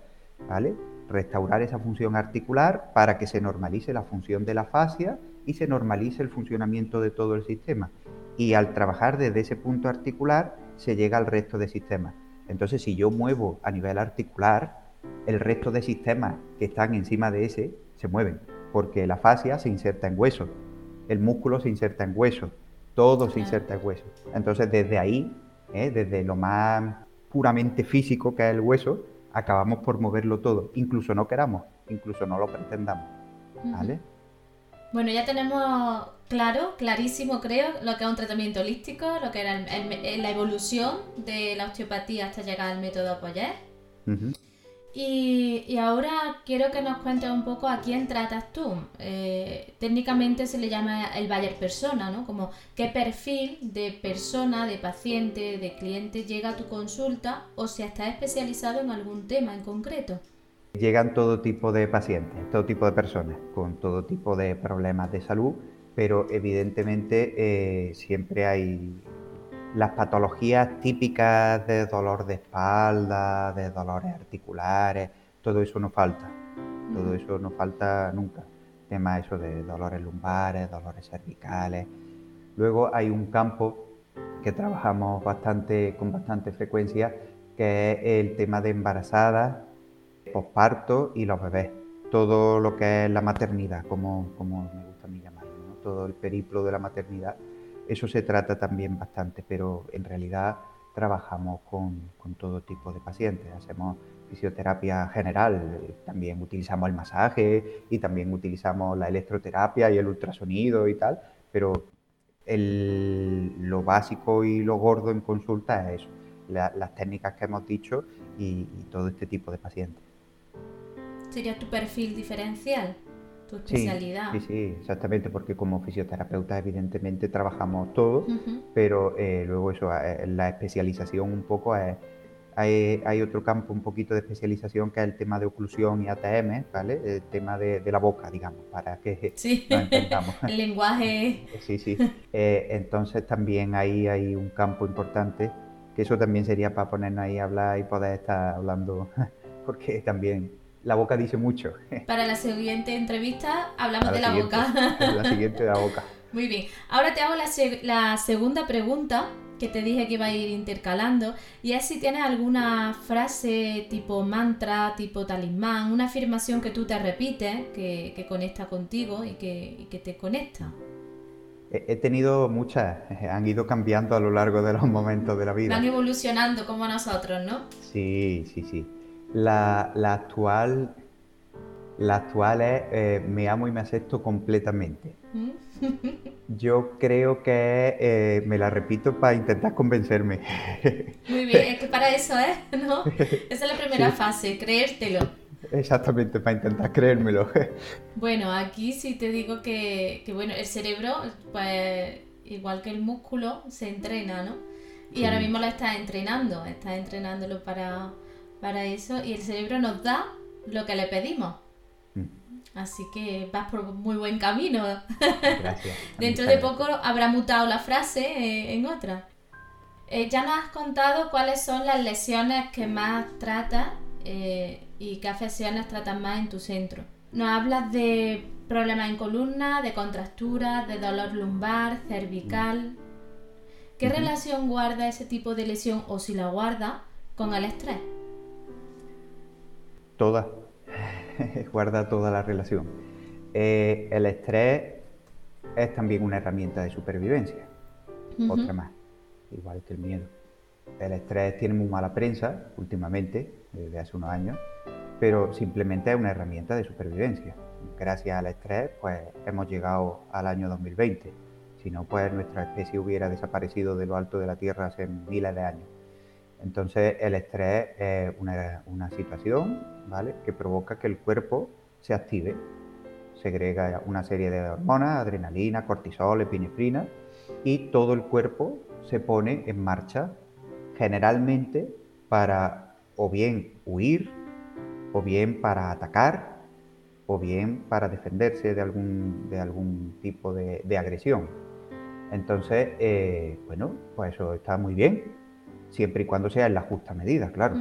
Speaker 2: ¿vale? Restaurar esa función articular para que se normalice la función de la fascia y se normalice el funcionamiento de todo el sistema y al trabajar desde ese punto articular se llega al resto de sistemas. Entonces, si yo muevo a nivel articular, el resto de sistemas que están encima de ese se mueven, porque la fascia se inserta en hueso, el músculo se inserta en hueso, todo se inserta en hueso. Entonces, desde ahí, ¿eh? desde lo más puramente físico que es el hueso, acabamos por moverlo todo, incluso no queramos, incluso no lo pretendamos. ¿Vale?
Speaker 1: Bueno, ya tenemos claro, clarísimo creo, lo que es un tratamiento holístico, lo que era la evolución de la osteopatía hasta llegar al método Apoyer. Y, ahora quiero que nos cuentes un poco a quién tratas tú. Eh, técnicamente se le llama el Bayer persona, ¿no? Como qué perfil de persona, de paciente, de cliente llega a tu consulta o si está especializado en algún tema en concreto.
Speaker 2: Llegan todo tipo de pacientes, todo tipo de personas, con todo tipo de problemas de salud, pero evidentemente eh, siempre hay las patologías típicas de dolor de espalda, de dolores articulares, todo eso no falta, todo eso no falta nunca. Tema eso de dolores lumbares, dolores cervicales. Luego hay un campo que trabajamos bastante, con bastante frecuencia, que es el tema de embarazadas posparto y los bebés. Todo lo que es la maternidad, como, como me gusta a mí llamarlo, todo el periplo de la maternidad. Eso se trata también bastante, pero en realidad trabajamos con, todo tipo de pacientes. Hacemos fisioterapia general, también utilizamos el masaje y también utilizamos la electroterapia y el ultrasonido y tal, pero lo básico y lo gordo en consulta es eso, las técnicas que hemos dicho y todo este tipo de pacientes
Speaker 1: sería tu perfil diferencial, tu especialidad.
Speaker 2: Sí, sí, exactamente, porque como fisioterapeuta evidentemente trabajamos todo, pero eh, luego eso, eh, la especialización un poco es... Hay, otro campo un poquito de especialización que es el tema de oclusión y ATM, ¿vale? El tema de, la boca, digamos, para que
Speaker 1: sí. nos entendamos. el lenguaje.
Speaker 2: Sí, sí. Eh, entonces también ahí hay un campo importante, que eso también sería para ponernos ahí a hablar y poder estar hablando, porque también la boca dice mucho.
Speaker 1: Para la siguiente entrevista hablamos de la boca.
Speaker 2: La siguiente de la boca.
Speaker 1: Muy bien. Ahora te hago la, segunda pregunta que te dije que iba a ir intercalando y es si tienes alguna frase tipo mantra, tipo talismán, una afirmación que tú te repites, que, conecta contigo y que, te conecta.
Speaker 2: He tenido muchas, han ido cambiando a lo largo de los momentos de la vida.
Speaker 1: Van evolucionando como nosotros, ¿no?
Speaker 2: Sí, sí, sí. La, actual, la actual es eh, me amo y me acepto completamente. Mm. Yo creo que eh, me la repito para intentar convencerme.
Speaker 1: Muy bien, es que para eso, ¿eh? ¿No? Esa es la primera fase, creértelo.
Speaker 2: Exactamente, para intentar creérmelo.
Speaker 1: Bueno, aquí sí te digo que, bueno, el cerebro, pues igual que el músculo, se entrena, ¿no? Y ahora mismo lo estás entrenando, estás entrenándolo para, para eso y el cerebro nos da lo que le pedimos. Mm. Así que vas por muy buen camino. Gracias. Dentro de poco habrá mutado la frase eh, en otra. Eh, ya nos has contado cuáles son las lesiones que más tratas eh, y qué afecciones tratan más en tu centro. Nos hablas de problemas en columna, de contracturas, de dolor lumbar, cervical. ¿Qué relación guarda ese tipo de lesión o si la guarda con el estrés?
Speaker 2: Toda. guarda toda la relación. Eh, el estrés es también una herramienta de supervivencia. Otra más igual que el miedo. El estrés tiene muy mala prensa últimamente, desde hace unos años, pero simplemente es una herramienta de supervivencia. Gracias al estrés, pues hemos llegado al año 2020. Si no, pues nuestra especie hubiera desaparecido de lo alto de la Tierra hace miles de años. Entonces, el estrés es una, una situación ¿vale? que provoca que el cuerpo se active, segrega una serie de hormonas, adrenalina, cortisol, epinefrina, y todo el cuerpo se pone en marcha generalmente para o bien huir, o bien para atacar, o bien para defenderse de algún, de algún tipo de, agresión. Entonces, eh, bueno, pues eso está muy bien, siempre y cuando sea en la justa medida, claro.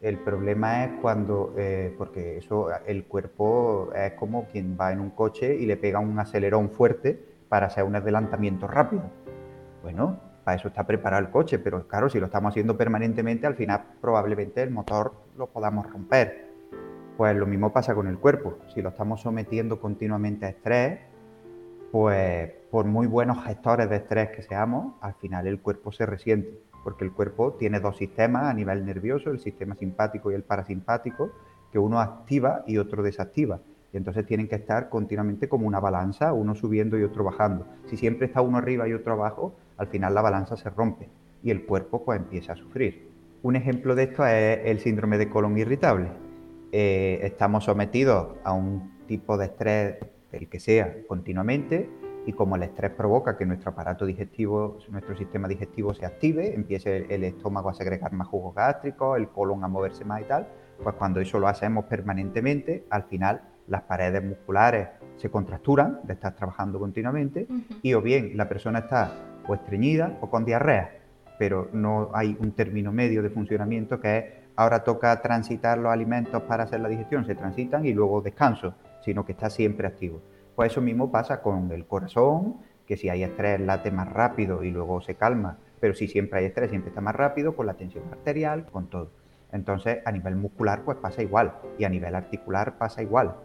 Speaker 2: El problema es cuando, eh, porque eso, el cuerpo es como quien va en un coche y le pega un acelerón fuerte para hacer un adelantamiento rápido. Bueno, para eso está preparado el coche, pero claro, si lo estamos haciendo permanentemente, al final probablemente el motor lo podamos romper. Pues lo mismo pasa con el cuerpo. Si lo estamos sometiendo continuamente a estrés, pues por muy buenos gestores de estrés que seamos, al final el cuerpo se resiente, porque el cuerpo tiene dos sistemas a nivel nervioso, el sistema simpático y el parasimpático, que uno activa y otro desactiva. Y entonces tienen que estar continuamente como una balanza, uno subiendo y otro bajando. Si siempre está uno arriba y otro abajo, al final la balanza se rompe y el cuerpo pues empieza a sufrir. Un ejemplo de esto es el síndrome de colon irritable. Eh, estamos sometidos a un tipo de estrés, el que sea, continuamente, y como el estrés provoca que nuestro aparato digestivo, nuestro sistema digestivo se active, empiece el, estómago a segregar más jugos gástricos, el colon a moverse más y tal, pues cuando eso lo hacemos permanentemente, al final las paredes musculares se contracturan de estar trabajando continuamente y o bien la persona está o estreñida o con diarrea, pero no hay un término medio de funcionamiento que es ahora toca transitar los alimentos para hacer la digestión, se transitan y luego descanso, sino que está siempre activo. Pues eso mismo pasa con el corazón, que si hay estrés late más rápido y luego se calma, pero si siempre hay estrés siempre está más rápido, con la tensión arterial, con todo. Entonces a nivel muscular pues pasa igual y a nivel articular pasa igual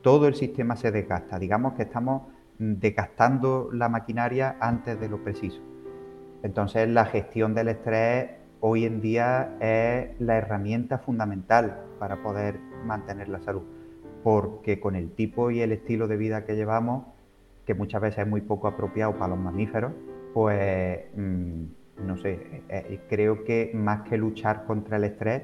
Speaker 2: todo el sistema se desgasta. Digamos que estamos mm, desgastando la maquinaria antes de lo preciso. Entonces la gestión del estrés hoy en día es la herramienta fundamental para poder mantener la salud, porque con el tipo y el estilo de vida que llevamos, que muchas veces es muy poco apropiado para los mamíferos, pues mm, no sé, eh, eh, creo que más que luchar contra el estrés,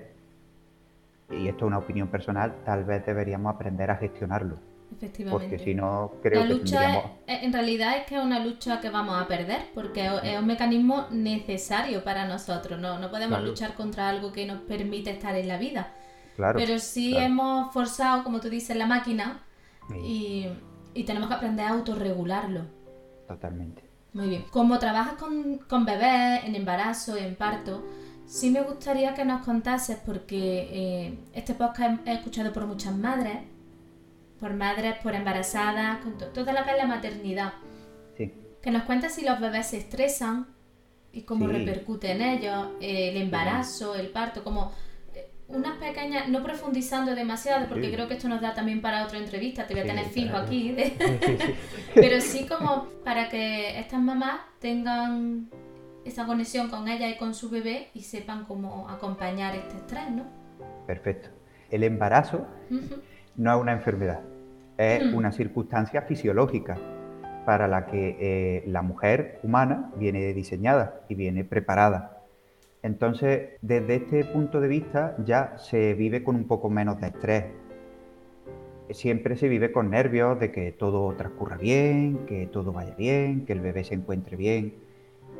Speaker 2: y esto es una opinión personal, tal vez deberíamos aprender a gestionarlo. Efectivamente. Porque si no, creo
Speaker 1: la lucha en realidad es que es una lucha que vamos a perder, porque es un mecanismo necesario para nosotros. No, no podemos luchar contra algo que nos permite estar en la vida. Claro, Pero sí hemos forzado, como tú dices, la máquina y, y, tenemos que aprender a autorregularlo.
Speaker 2: Totalmente.
Speaker 1: Muy bien. Como trabajas con, con bebés en embarazo, en parto, Sí me gustaría que nos contases, porque eh, este podcast he escuchado por muchas madres, por madres, por embarazadas, con toda la que es la maternidad. Sí. Que nos cuentes si los bebés se estresan y cómo repercute en ellos, el embarazo, el parto, como eh, unas pequeñas, no profundizando demasiado, porque creo que esto nos da también para otra entrevista, te voy a tener fijo aquí, pero sí como para que estas mamás tengan esa conexión con ella y con su bebé y sepan cómo acompañar este estrés, ¿no?
Speaker 2: Perfecto. El embarazo no es una enfermedad, es una circunstancia fisiológica para la que eh, la mujer humana viene diseñada y viene preparada. Entonces, desde este punto de vista ya se vive con un poco menos de estrés. siempre se vive con nervios de que todo transcurra bien, que todo vaya bien, que el bebé se encuentre bien.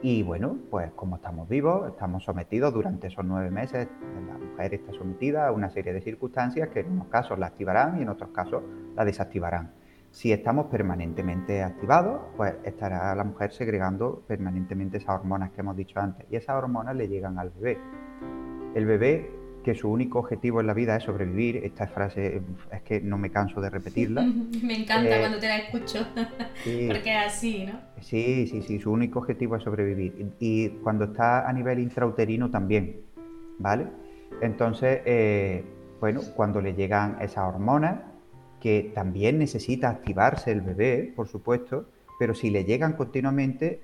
Speaker 2: Y bueno, pues como estamos vivos, estamos sometidos durante esos nueve meses, la mujer está sometida a una serie de circunstancias que en unos casos la activarán y en otros casos la desactivarán. Si estamos permanentemente activados, pues estará la mujer segregando permanentemente esas hormonas que hemos dicho antes y esas hormonas le llegan al bebé. El bebé que su único objetivo en la vida es sobrevivir. Esta frase es que no me canso de repetirla.
Speaker 1: me encanta eh, cuando te la escucho, porque es así, ¿no?
Speaker 2: Sí, sí, sí, su único objetivo es sobrevivir. Y, cuando está a nivel intrauterino también, ¿vale? Entonces, eh, bueno, cuando le llegan esas hormonas, que también necesita activarse el bebé, por supuesto, pero si le llegan continuamente,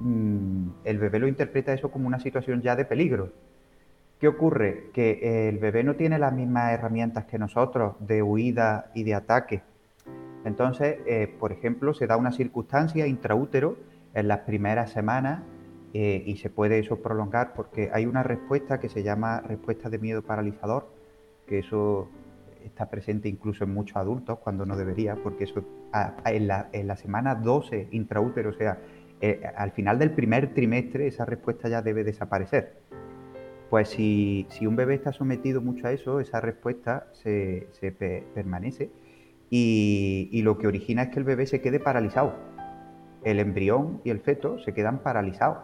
Speaker 2: mm, el bebé lo interpreta eso como una situación ya de peligro ¿Qué ocurre? Que el bebé no tiene las mismas herramientas que nosotros de huida y de ataque. Entonces, eh, por ejemplo, se da una circunstancia intraútero en las primeras semanas eh, y se puede eso prolongar porque hay una respuesta que se llama respuesta de miedo paralizador, que eso está presente incluso en muchos adultos cuando no debería, porque eso en, la, semana 12 intraútero, o sea, eh, al final del primer trimestre, esa respuesta ya debe desaparecer. Pues si, un bebé está sometido mucho a eso, esa respuesta se, permanece y, lo que origina es que el bebé se quede paralizado. El embrión y el feto se quedan paralizados.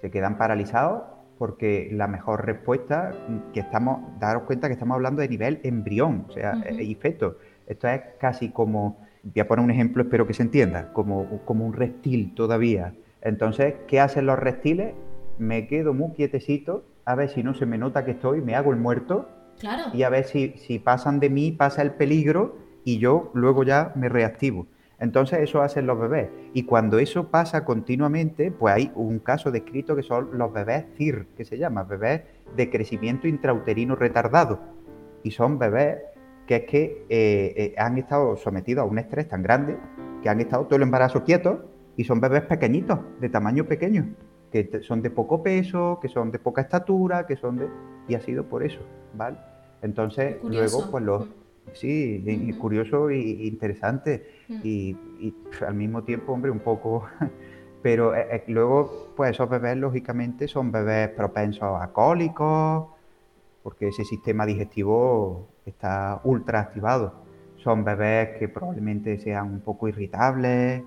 Speaker 2: Se quedan paralizados porque la mejor respuesta que estamos, daros cuenta que estamos hablando de nivel embrión, o sea, y feto. Esto es casi como, voy a poner un ejemplo, espero que se entienda, como, como un reptil todavía. Entonces, ¿qué hacen los reptiles? Me quedo muy quietecito a ver si no se me nota que estoy, me hago el muerto.
Speaker 1: Claro.
Speaker 2: Y a ver si, si pasan de mí, pasa el peligro y yo luego ya me reactivo. Entonces eso hacen los bebés. Y cuando eso pasa continuamente, pues hay un caso descrito que son los bebés CIR, que se llama, bebés de crecimiento intrauterino retardado. Y son bebés que es que eh, eh, han estado sometidos a un estrés tan grande que han estado todo el embarazo quietos y son bebés pequeñitos, de tamaño pequeño que son de poco peso, que son de poca estatura, que son de... Y ha sido por eso, ¿vale? Entonces, luego, pues los... Sí, curioso e interesante y, al mismo tiempo, hombre, un poco... Pero eh, eh, luego, pues esos bebés, lógicamente, son bebés propensos a cólicos, porque ese sistema digestivo está ultra activado. Son bebés que probablemente sean un poco irritables,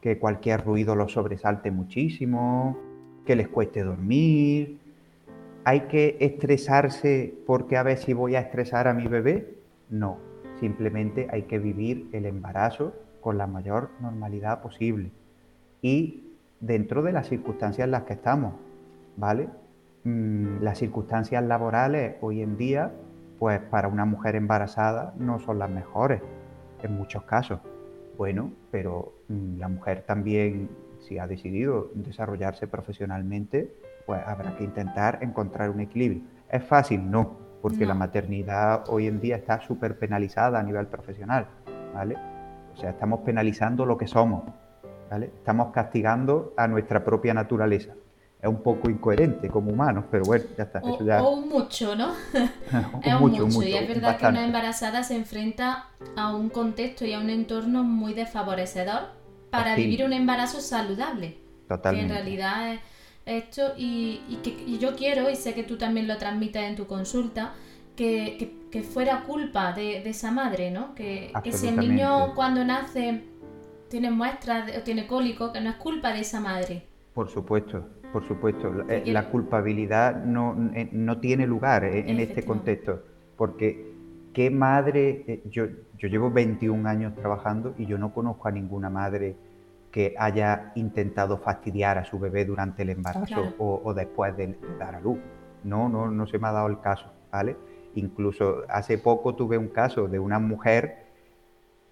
Speaker 2: que cualquier ruido los sobresalte muchísimo que les cueste dormir. ¿Hay que estresarse porque a ver si voy a estresar a mi bebé? No, simplemente hay que vivir el embarazo con la mayor normalidad posible y dentro de las circunstancias en las que estamos, ¿vale? Mm, las circunstancias laborales hoy en día, pues para una mujer embarazada no son las mejores en muchos casos. Bueno, pero mm, la mujer también si ha decidido desarrollarse profesionalmente, pues habrá que intentar encontrar un equilibrio. ¿Es fácil? No, porque la maternidad hoy en día está súper penalizada a nivel profesional, ¿vale? O sea, estamos penalizando lo que somos, ¿vale? Estamos castigando a nuestra propia naturaleza. Es un poco incoherente como humanos, pero bueno, ya está.
Speaker 1: O, ya... o un mucho, ¿no? es un mucho, mucho, Y es verdad que una embarazada se enfrenta a un contexto y a un entorno muy desfavorecedor para vivir un embarazo saludable.
Speaker 2: Totalmente.
Speaker 1: Que en realidad es esto y, que yo quiero, y sé que tú también lo transmites en tu consulta, que, fuera culpa de, esa madre, ¿no? Que, si el niño cuando nace tiene muestras o tiene cólico, que no es culpa de esa madre.
Speaker 2: Por supuesto, por supuesto. La, culpabilidad no, eh, no, tiene lugar en este contexto, porque ¿qué madre? Eh, yo, yo llevo 21 años trabajando y yo no conozco a ninguna madre que haya intentado fastidiar a su bebé durante el embarazo o, después de, dar a luz. No, no, no se me ha dado el caso, ¿vale? Incluso hace poco tuve un caso de una mujer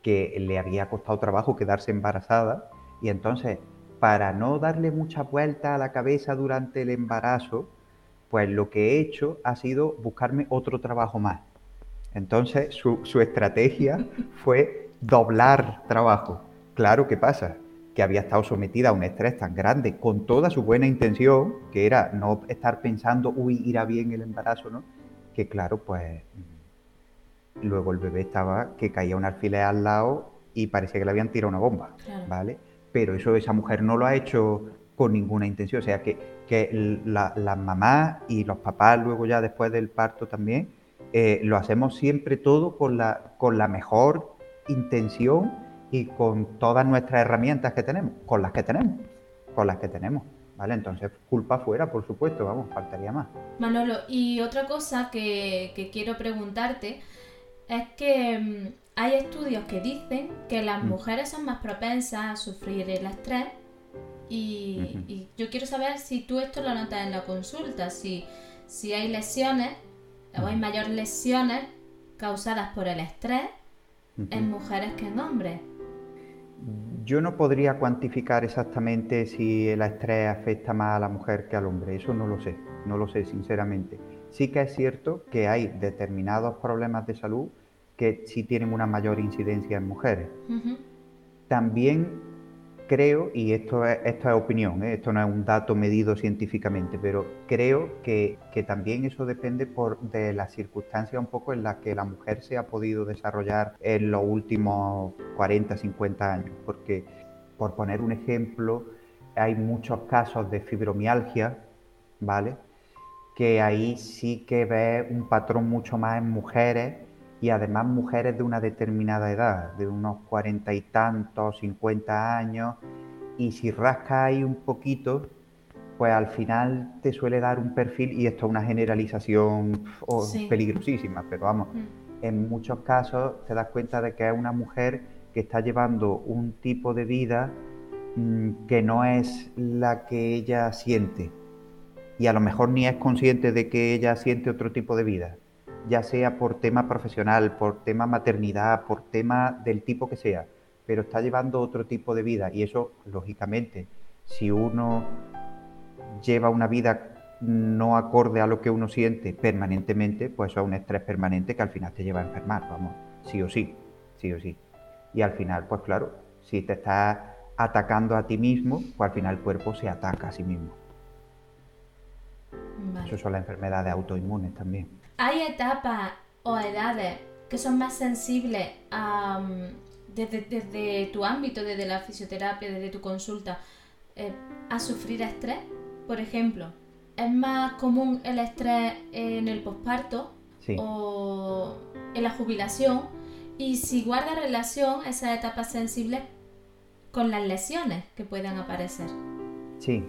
Speaker 2: que le había costado trabajo quedarse embarazada y entonces para no darle mucha vuelta a la cabeza durante el embarazo, pues lo que he hecho ha sido buscarme otro trabajo más. Entonces su, su estrategia fue doblar trabajo. Claro, ¿qué pasa? Que había estado sometida a un estrés tan grande, con toda su buena intención, que era no estar pensando, uy, irá bien el embarazo, ¿no? Que claro, pues luego el bebé estaba que caía un alfiler al lado y parecía que le habían tirado una bomba, ¿vale? Pero eso esa mujer no lo ha hecho con ninguna intención, o sea que, que las mamás y los papás luego ya después del parto también, eh, lo hacemos siempre todo con la, con la mejor intención y con todas nuestras herramientas que tenemos, con las que tenemos, con las que tenemos. ¿Vale? Entonces, culpa fuera, por supuesto, vamos, faltaría más.
Speaker 1: Manolo, y otra cosa que, que quiero preguntarte es que mm, hay estudios que dicen que las mm. mujeres son más propensas a sufrir el estrés y, yo quiero saber si tú esto lo notas en la consulta, si, si hay lesiones o hay mayores lesiones causadas por el estrés en mujeres que en hombres.
Speaker 2: Yo no podría cuantificar exactamente si el estrés afecta más a la mujer que al hombre, eso no lo sé, no lo sé sinceramente. Sí que es cierto que hay determinados problemas de salud que sí tienen una mayor incidencia en mujeres. También creo, y esto es, esto es opinión, ¿eh? esto no es un dato medido científicamente, pero creo que, también eso depende de las circunstancias un poco en las que la mujer se ha podido desarrollar en los últimos 40, 50 años. Porque, por poner un ejemplo, hay muchos casos de fibromialgia, ¿vale? Que ahí sí que ve un patrón mucho más en mujeres y además mujeres de una determinada edad, de unos cuarenta y tantos, cincuenta años, y si rasca ahí un poquito, pues al final te suele dar un perfil, y esto es una generalización peligrosísima, pero vamos, mm. en muchos casos te das cuenta de que es una mujer que está llevando un tipo de vida mm, que no es la que ella siente, y a lo mejor ni es consciente de que ella siente otro tipo de vida ya sea por tema profesional, por tema maternidad, por tema del tipo que sea, pero está llevando otro tipo de vida y eso, lógicamente, si uno lleva una vida no acorde a lo que uno siente permanentemente, pues eso es un estrés permanente que al final te lleva a enfermar, vamos, sí o sí, sí o sí. Y al final, pues claro, si te estás atacando a ti mismo, pues al final el cuerpo se ataca a sí mismo. Eso son las enfermedades autoinmunes también.
Speaker 1: ¿Hay etapas o edades que son más sensibles desde, tu ámbito, desde la fisioterapia, desde tu consulta, eh, a sufrir estrés? Por ejemplo, ¿es más común el estrés en el posparto o en la jubilación? Y si guarda relación esas etapas sensibles con las lesiones que puedan aparecer.
Speaker 2: Sí,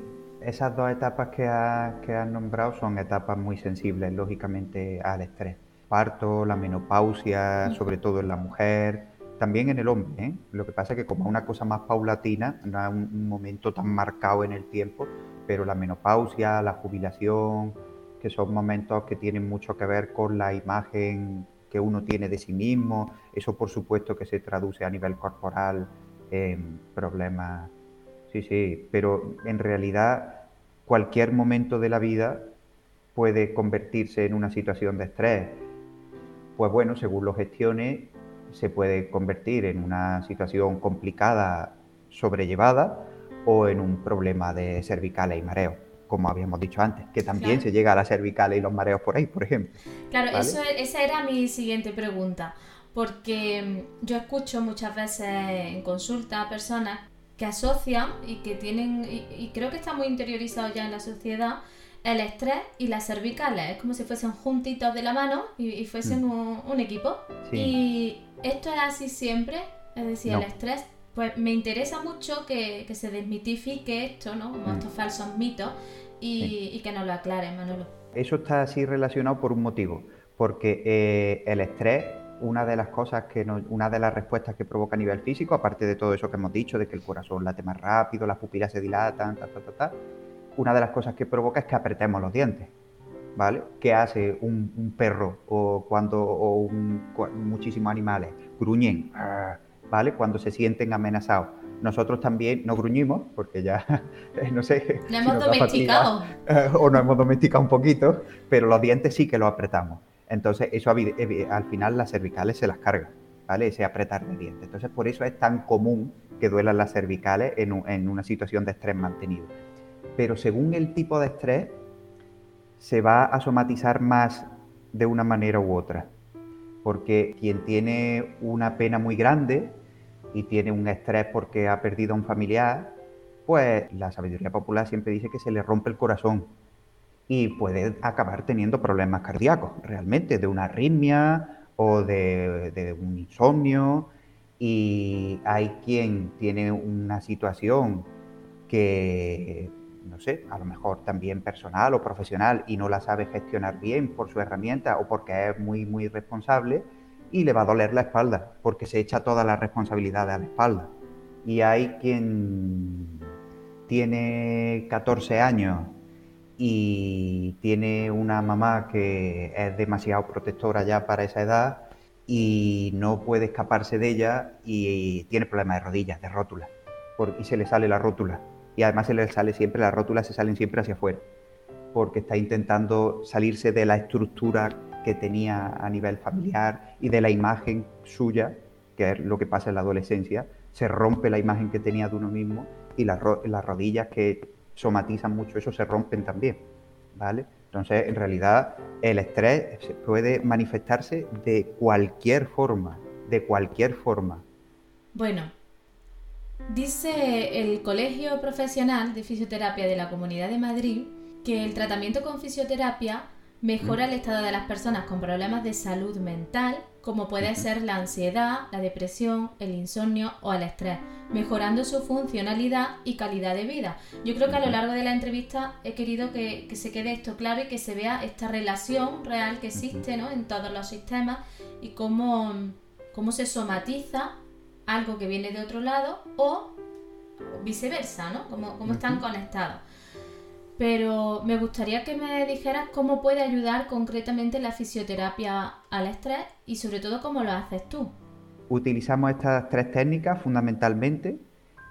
Speaker 2: esas dos etapas que has que nombrado son etapas muy sensibles, lógicamente, al estrés. Parto, la menopausia, sobre todo en la mujer, también en el hombre. ¿eh? Lo que pasa es que como es una cosa más paulatina, no es un, momento tan marcado en el tiempo, pero la menopausia, la jubilación, que son momentos que tienen mucho que ver con la imagen que uno tiene de sí mismo, eso por supuesto que se traduce a nivel corporal en problemas Sí, sí, pero en realidad cualquier momento de la vida puede convertirse en una situación de estrés. Pues bueno, según lo gestione, se puede convertir en una situación complicada, sobrellevada, o en un problema de cervicales y mareos, como habíamos dicho antes, que también se llega a las cervicales y los mareos por ahí, por ejemplo.
Speaker 1: Claro, eso, esa era mi siguiente pregunta, porque mm, yo escucho muchas veces en consulta a personas que asocian y que tienen, y, creo que está muy interiorizado ya en la sociedad, el estrés y las cervicales. Es como si fuesen juntitos de la mano y, fuesen mm. un, equipo. Y esto es así siempre, es decir, el estrés. Pues me interesa mucho que, se desmitifique esto, ¿no? Como mm. estos falsos mitos y, que nos lo aclare, Manolo.
Speaker 2: Eso está así relacionado por un motivo, porque eh, el estrés una de las cosas que una de las respuestas que provoca a nivel físico, aparte de todo eso que hemos dicho, de que el corazón late más rápido, las pupilas se dilatan, ta, ta, ta, una de las cosas que provoca es que apretemos los dientes. ¿Vale? ¿Qué hace un, perro o cuando o muchísimos animales? Gruñen, ¿vale? Cuando se sienten amenazados. Nosotros también no gruñimos, porque ya, no sé.
Speaker 1: No hemos domesticado.
Speaker 2: o no hemos domesticado un poquito, pero los dientes sí que los apretamos. Entonces, eso al final las cervicales se las carga, ¿vale? Ese apretar de dientes. Entonces, por eso es tan común que duelan las cervicales en, una situación de estrés mantenido. Pero según el tipo de estrés, se va a somatizar más de una manera u otra. porque quien tiene una pena muy grande y tiene un estrés porque ha perdido a un familiar, pues la sabiduría popular siempre dice que se le rompe el corazón y puede acabar teniendo problemas cardíacos, realmente, de una arritmia o de, un insomnio. Y hay quien tiene una situación que, no sé, a lo mejor también personal o profesional y no la sabe gestionar bien por su herramienta o porque es muy, muy responsable y le va a doler la espalda porque se echa toda la responsabilidad a la espalda. Y hay quien tiene 14 años y tiene una mamá que es demasiado protectora ya para esa edad y no puede escaparse de ella y tiene problemas de rodillas, de rótula, y se le sale la rótula. Y además se le sale siempre, las rótulas se salen siempre hacia afuera, porque está intentando salirse de la estructura que tenía a nivel familiar y de la imagen suya, que es lo que pasa en la adolescencia, se rompe la imagen que tenía de uno mismo y las, las rodillas que somatizan mucho eso, se rompen también, ¿vale? Entonces, en realidad, el estrés puede manifestarse de cualquier forma, de cualquier forma.
Speaker 1: Bueno, dice el Colegio Profesional de Fisioterapia de la Comunidad de Madrid que el tratamiento con fisioterapia mejora el estado de las personas con problemas de salud mental, como puede ser la ansiedad, la depresión, el insomnio o el estrés, mejorando su funcionalidad y calidad de vida. Yo creo que a lo largo de la entrevista he querido que, se quede esto claro y que se vea esta relación real que existe en todos los sistemas y cómo, cómo se somatiza algo que viene de otro lado o viceversa, ¿no? Cómo, cómo están conectados pero me gustaría que me dijeras cómo puede ayudar concretamente la fisioterapia al estrés y sobre todo cómo lo haces tú.
Speaker 2: Utilizamos estas tres técnicas fundamentalmente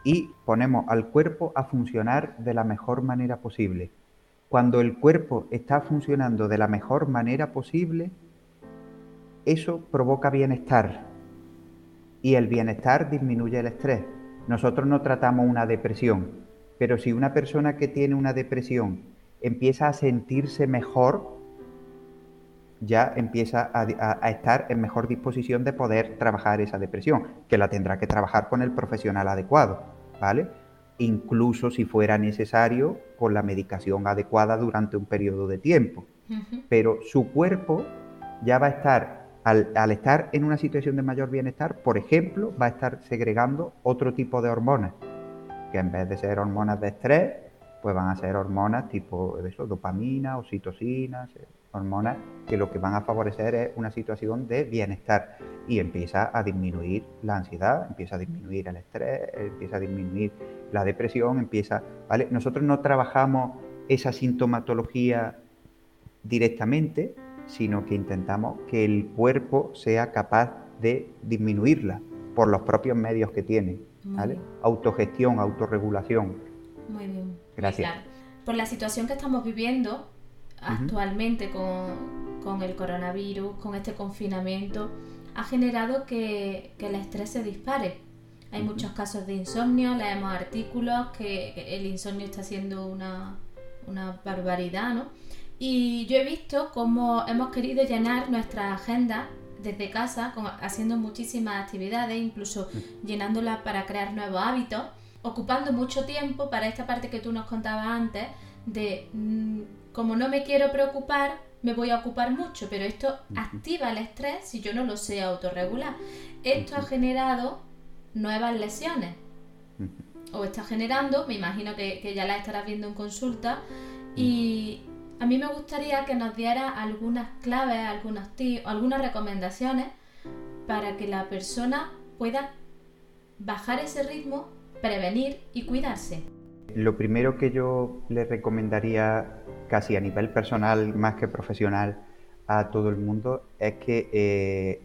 Speaker 2: y ponemos al cuerpo a funcionar de la mejor manera posible. Cuando el cuerpo está funcionando de la mejor manera posible, eso provoca bienestar y el bienestar disminuye el estrés. Nosotros no tratamos una depresión, pero si una persona que tiene una depresión empieza a sentirse mejor, ya empieza a, estar en mejor disposición de poder trabajar esa depresión, que la tendrá que trabajar con el profesional adecuado, ¿vale? Incluso si fuera necesario con la medicación adecuada durante un periodo de tiempo. Pero su cuerpo ya va a estar, al estar en una situación de mayor bienestar, por ejemplo, va a estar segregando otro tipo de hormonas que en vez de ser hormonas de estrés, pues van a ser hormonas tipo eso, dopamina, oxitocina, hormonas que lo que van a favorecer es una situación de bienestar y empieza a disminuir la ansiedad, empieza a disminuir el estrés, empieza a disminuir la depresión, empieza, ¿vale? Nosotros no trabajamos esa sintomatología directamente, sino que intentamos que el cuerpo sea capaz de disminuirla por los propios medios que tiene. Autogestión, autorregulación.
Speaker 1: Muy bien. Gracias. Por la situación que estamos viviendo actualmente con, el coronavirus, con este confinamiento, ha generado que, el estrés se dispare. Hay muchos casos de insomnio, leemos artículos que, el insomnio está siendo una, una barbaridad, ¿no? Y yo he visto cómo hemos querido llenar nuestra agenda desde casa, haciendo muchísimas actividades, incluso llenándola para crear nuevos hábitos, ocupando mucho tiempo para esta parte que tú nos contabas antes, de mm, como no me quiero preocupar, me voy a ocupar mucho, pero esto activa el estrés si yo no lo sé autorregular. Esto ha generado nuevas lesiones. O está generando, me imagino que, que ya la estarás viendo en consulta, y, a mí me gustaría que nos diera algunas claves, algunos tips, algunas recomendaciones para que la persona pueda bajar ese ritmo, prevenir y cuidarse.
Speaker 2: Lo primero que yo le recomendaría, casi a nivel personal más que profesional, a todo el mundo es que eh,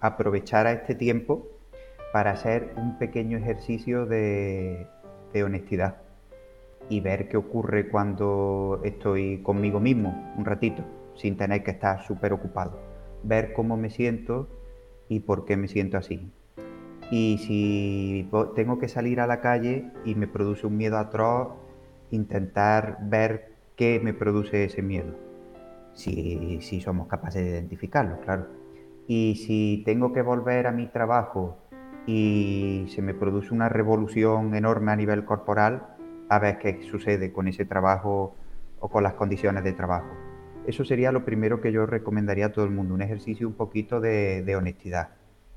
Speaker 2: aprovechara este tiempo para hacer un pequeño ejercicio de honestidad y ver qué ocurre cuando estoy conmigo mismo un ratito, sin tener que estar súper ocupado. Ver cómo me siento y por qué me siento así. Y si tengo que salir a la calle y me produce un miedo atroz, intentar ver qué me produce ese miedo. Si, si somos capaces de identificarlo, claro. Y si tengo que volver a mi trabajo y se me produce una revolución enorme a nivel corporal, a ver qué sucede con ese trabajo o con las condiciones de trabajo. Eso sería lo primero que yo recomendaría a todo el mundo, un ejercicio un poquito de, honestidad,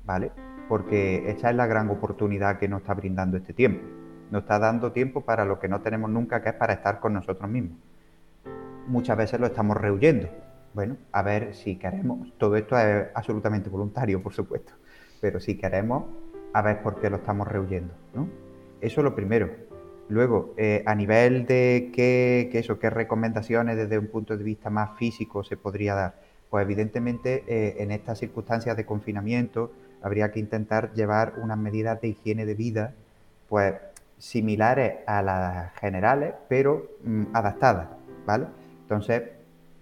Speaker 2: ¿vale? Porque esta es la gran oportunidad que nos está brindando este tiempo. Nos está dando tiempo para lo que no tenemos nunca, que es para estar con nosotros mismos. Muchas veces lo estamos rehuyendo. Bueno, a ver si queremos. Todo esto es absolutamente voluntario, por supuesto. Pero si queremos, a ver por qué lo estamos rehuyendo, ¿no? Eso es lo primero. Luego, eh, a nivel de qué, eso, qué recomendaciones desde un punto de vista más físico se podría dar, pues evidentemente eh, en estas circunstancias de confinamiento habría que intentar llevar unas medidas de higiene de vida, pues similares a las generales, pero mm, adaptadas, ¿vale? Entonces,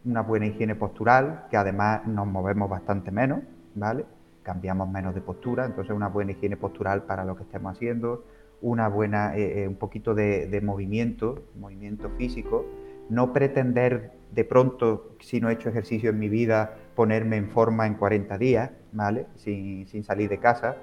Speaker 2: una buena higiene postural, que además nos movemos bastante menos, ¿vale? Cambiamos menos de postura, entonces una buena higiene postural para lo que estemos haciendo, una buena, eh, eh, un poquito de, movimiento, movimiento físico, no pretender de pronto, si no he hecho ejercicio en mi vida, ponerme en forma en 40 días, ¿vale? Sin, salir de casa.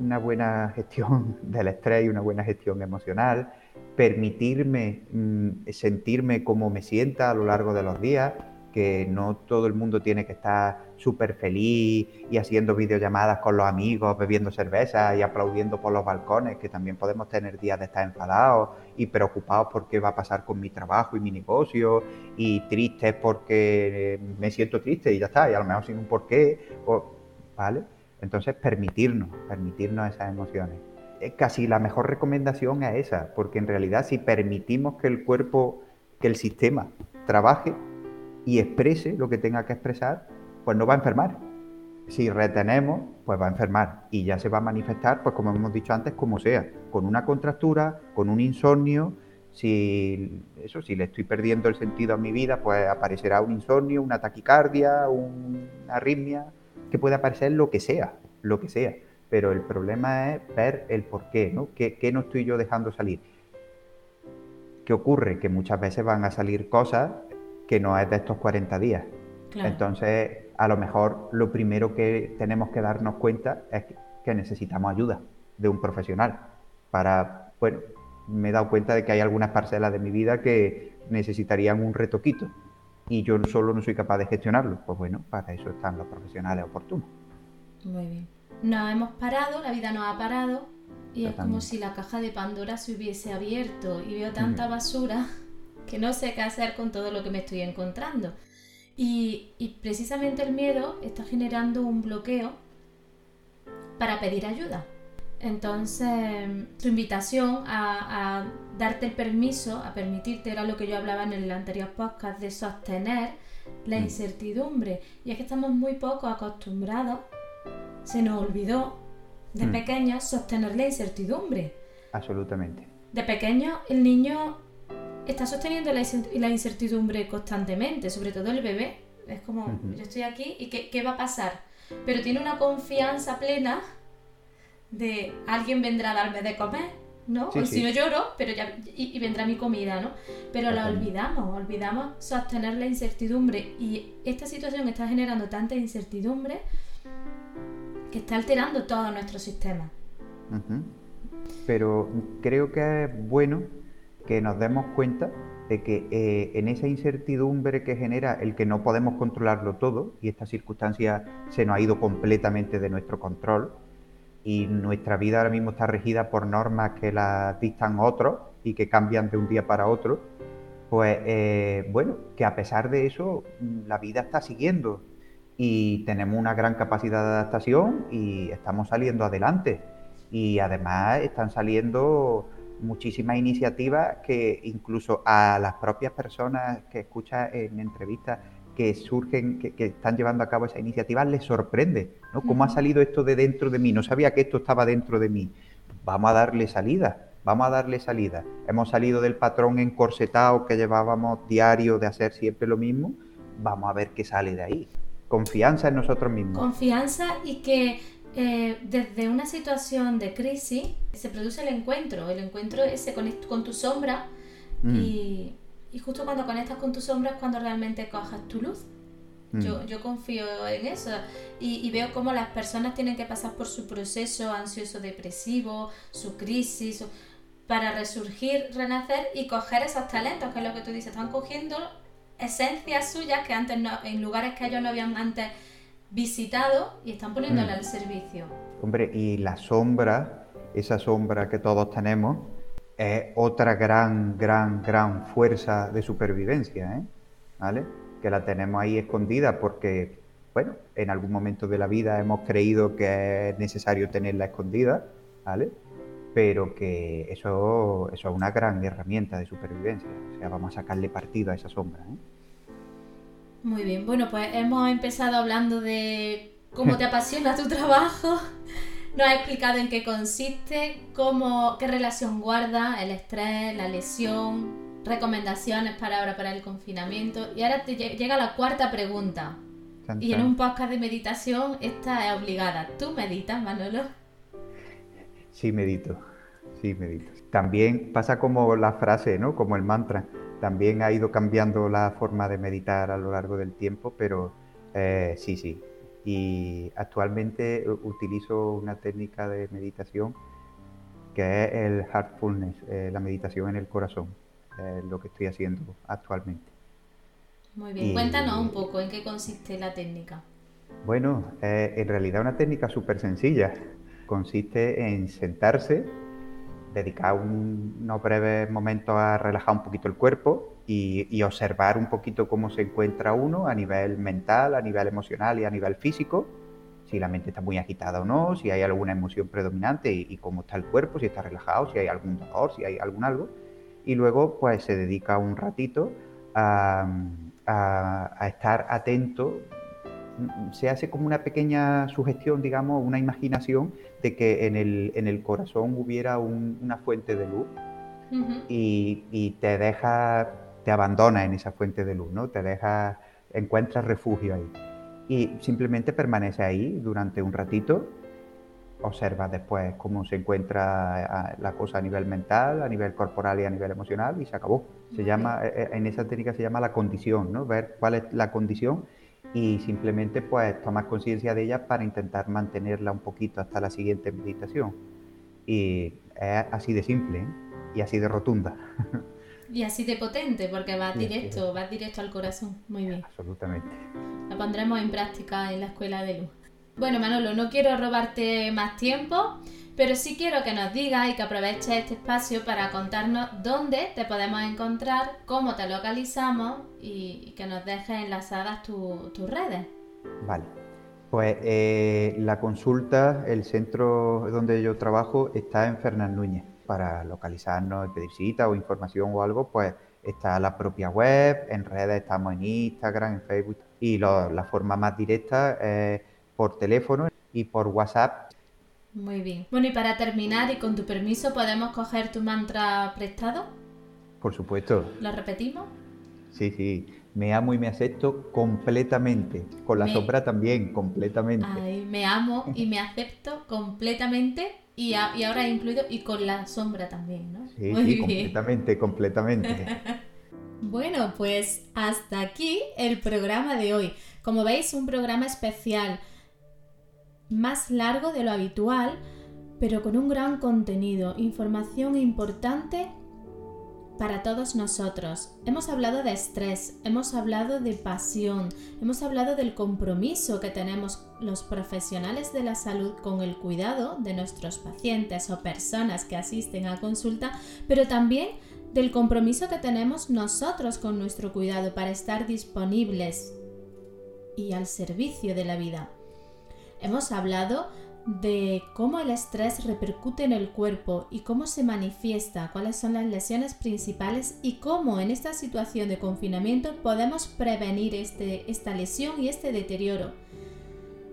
Speaker 2: Una buena gestión del estrés y una buena gestión emocional, permitirme mm, sentirme como me sienta a lo largo de los días, que no todo el mundo tiene que estar súper feliz y haciendo videollamadas con los amigos, bebiendo cerveza y aplaudiendo por los balcones, que también podemos tener días de estar enfadados y preocupados por qué va a pasar con mi trabajo y mi negocio y tristes porque me siento triste y ya está, y a lo mejor sin un porqué, ¿vale? Entonces permitirnos, permitirnos esas emociones. Casi la mejor recomendación es esa, porque en realidad si permitimos que el cuerpo, que el sistema trabaje, y exprese lo que tenga que expresar, pues no va a enfermar. Si retenemos, pues va a enfermar y ya se va a manifestar, pues como hemos dicho antes, como sea, con una contractura, con un insomnio, si eso, si le estoy perdiendo el sentido a mi vida, pues aparecerá un insomnio, una taquicardia, una arritmia, que puede aparecer lo que sea, lo que sea. Pero el problema es ver el por qué, ¿no? ¿Qué, qué no estoy yo dejando salir? ¿Qué ocurre? Que muchas veces van a salir cosas que no es de estos 40 días. Entonces, a lo mejor lo primero que tenemos que darnos cuenta es que necesitamos ayuda de un profesional para, bueno, me he dado cuenta de que hay algunas parcelas de mi vida que necesitarían un retoquito y yo solo no soy capaz de gestionarlo. Pues bueno, para eso están los profesionales oportunos.
Speaker 1: Muy bien. Nos hemos parado, la vida nos ha parado y es como si la caja de Pandora se hubiese abierto y veo tanta basura que no sé qué hacer con todo lo que me estoy encontrando. Y, precisamente el miedo está generando un bloqueo para pedir ayuda. Entonces, tu invitación a, darte el permiso, a permitirte, era lo que yo hablaba en el anterior podcast, de sostener la mm. incertidumbre. Y es que estamos muy poco acostumbrados, se nos olvidó de mm. pequeños sostener la incertidumbre.
Speaker 2: Absolutamente.
Speaker 1: De pequeño el niño está sosteniendo la incertidumbre constantemente, sobre todo el bebé. Es como, yo estoy aquí y qué, va a pasar? Pero tiene una confianza plena de alguien vendrá a darme de comer, ¿no? o si no lloro, pero ya, y, vendrá mi comida, ¿no? Pero la olvidamos, olvidamos sostener la incertidumbre y esta situación está generando tanta incertidumbre que está alterando todo nuestro sistema.
Speaker 2: Pero creo que es bueno que nos demos cuenta de que eh, en esa incertidumbre que genera el que no podemos controlarlo todo, y esta circunstancia se nos ha ido completamente de nuestro control, y nuestra vida ahora mismo está regida por normas que las dictan otros y que cambian de un día para otro, pues eh, bueno, que a pesar de eso la vida está siguiendo y tenemos una gran capacidad de adaptación y estamos saliendo adelante. Y además están saliendo muchísimas iniciativas que incluso a las propias personas que escuchan en entrevistas que surgen, que, están llevando a cabo esa iniciativa, les sorprende, ¿no? ¿Cómo ha salido esto de dentro de mí? No sabía que esto estaba dentro de mí. Vamos a darle salida, vamos a darle salida. Hemos salido del patrón encorsetado que llevábamos diario de hacer siempre lo mismo, vamos a ver qué sale de ahí. Confianza en nosotros mismos.
Speaker 1: Confianza y que eh, desde una situación de crisis se produce el encuentro, el encuentro ese con, con tu sombra mm. y, justo cuando conectas con tu sombra es cuando realmente cojas tu luz. Mm. Yo, confío en eso y, veo cómo las personas tienen que pasar por su proceso ansioso depresivo, su crisis, para resurgir, renacer y coger esos talentos, que es lo que tú dices, están cogiendo esencias suyas que antes no, en lugares que ellos no habían antes visitado y están poniéndola mm. al servicio.
Speaker 2: Hombre, y la sombra, esa sombra que todos tenemos, es otra gran, gran, gran fuerza de supervivencia, ¿eh? ¿Vale? Que la tenemos ahí escondida porque, bueno, en algún momento de la vida hemos creído que es necesario tenerla escondida, ¿vale? pero que eso, eso es una gran herramienta de supervivencia. O sea, vamos a sacarle partido a esa sombra. ¿eh?
Speaker 1: Muy bien, bueno, pues hemos empezado hablando de cómo te apasiona tu trabajo, nos has explicado en qué consiste, cómo, qué relación guarda el estrés, la lesión, recomendaciones para ahora para el confinamiento. Y ahora te llega la cuarta pregunta. Y en un podcast de meditación esta es obligada. ¿Tú meditas, Manolo?
Speaker 2: Sí, medito. Sí, medito. También pasa como la frase, ¿no? Como el mantra. También ha ido cambiando la forma de meditar a lo largo del tiempo, pero eh, sí, sí. Y actualmente utilizo una técnica de meditación que es el heartfulness, eh, la meditación en el corazón, es lo que estoy haciendo actualmente.
Speaker 1: Muy bien, cuéntanos un poco en qué consiste la técnica.
Speaker 2: Bueno, eh, en realidad una técnica súper sencilla consiste en sentarse, dedicar unos breves momentos a relajar un poquito el cuerpo y, observar un poquito cómo se encuentra uno a nivel mental, a nivel emocional y a nivel físico, si la mente está muy agitada o no, si hay alguna emoción predominante y, cómo está el cuerpo, si está relajado, si hay algún dolor, si hay algún algo. Y luego pues se dedica un ratito a estar atento se hace como una pequeña sugestión, digamos, una imaginación de que en el, en el corazón hubiera una fuente de luz y, te deja, te abandona en esa fuente de luz, ¿no? Te deja, encuentras refugio ahí. Y simplemente permanece ahí durante un ratito, observa después cómo se encuentra la cosa a nivel mental, a nivel corporal y a nivel emocional y se acabó. Se llama, e, e, en esa técnica se llama la condición, ¿no? Ver cuál es la condición y simplemente pues tomar conciencia de ella para intentar mantenerla un poquito hasta la siguiente meditación. Y es así de simple ¿eh? y así de rotunda.
Speaker 1: Y así de potente, porque va directo, va directo al corazón. Muy bien.
Speaker 2: Absolutamente.
Speaker 1: La pondremos en práctica en la escuela de luz. Bueno, Manolo, no quiero robarte más tiempo. Pero sí quiero que nos digas y que aproveches este espacio para contarnos dónde te podemos encontrar, cómo te localizamos y, que nos dejes enlazadas tus redes.
Speaker 2: Vale. Pues eh, la consulta, el centro donde yo trabajo está en Fernán Núñez. Para localizarnos, pedir cita o información o algo, pues está la propia web, en redes estamos en Instagram, en Facebook. Y la forma más directa es por teléfono y por WhatsApp
Speaker 1: muy bien. Bueno, y para terminar, y con tu permiso, ¿podemos coger tu mantra prestado?
Speaker 2: Por supuesto.
Speaker 1: ¿Lo repetimos?
Speaker 2: Sí, sí. Me amo y me acepto completamente. Con la sombra también, completamente.
Speaker 1: Ay, me amo y me acepto completamente. Y, y ahora he incluido y con la sombra también, ¿no?
Speaker 2: Sí, sí, completamente, completamente.
Speaker 1: bueno, pues hasta aquí el programa de hoy. Como veis, un programa especial más largo de lo habitual, pero con un gran contenido, información importante para todos nosotros. Hemos hablado de estrés, hemos hablado de pasión, hemos hablado del compromiso que tenemos los profesionales de la salud con el cuidado de nuestros pacientes o personas que asisten a consulta, pero también del compromiso que tenemos nosotros con nuestro cuidado para estar disponibles y al servicio de la vida. Hemos hablado de cómo el estrés repercute en el cuerpo y cómo se manifiesta, cuáles son las lesiones principales y cómo en esta situación de confinamiento podemos prevenir este, esta lesión y este deterioro.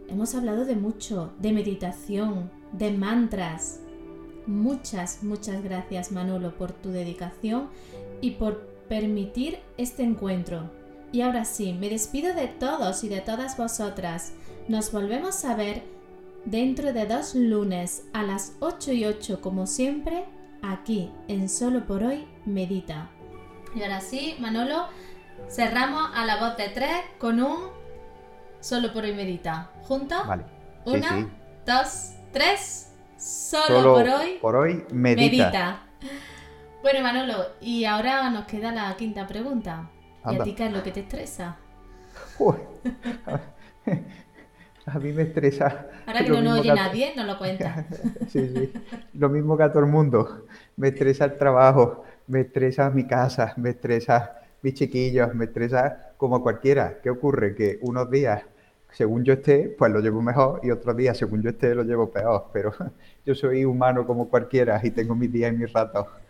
Speaker 1: Hemos hablado de mucho, de meditación, de mantras. Muchas, muchas gracias Manolo por tu dedicación y por permitir este encuentro. Y ahora sí, me despido de todos y de todas vosotras. Nos volvemos a ver dentro de dos lunes a las 8 y 8 como siempre, aquí en Solo por Hoy Medita. Y ahora sí, Manolo, cerramos a la voz de tres con un Solo por hoy medita. ¿Junta?
Speaker 2: Vale. Sí,
Speaker 1: Una,
Speaker 2: sí.
Speaker 1: dos, tres. Solo,
Speaker 2: Solo
Speaker 1: por hoy
Speaker 2: por hoy medita.
Speaker 1: medita. Bueno, Manolo, y ahora nos queda la quinta pregunta. ¿Y a
Speaker 2: Anda.
Speaker 1: ti qué es lo que te estresa?
Speaker 2: Uy, a mí me estresa.
Speaker 1: Ahora que no nos oye
Speaker 2: a-
Speaker 1: nadie, nos lo cuentas.
Speaker 2: Sí, sí. Lo mismo que a todo el mundo. Me estresa el trabajo, me estresa mi casa, me estresa mis chiquillos, me estresa como cualquiera. ¿Qué ocurre? Que unos días, según yo esté, pues lo llevo mejor y otros días, según yo esté, lo llevo peor. Pero yo soy humano como cualquiera y tengo mis días y mis ratos.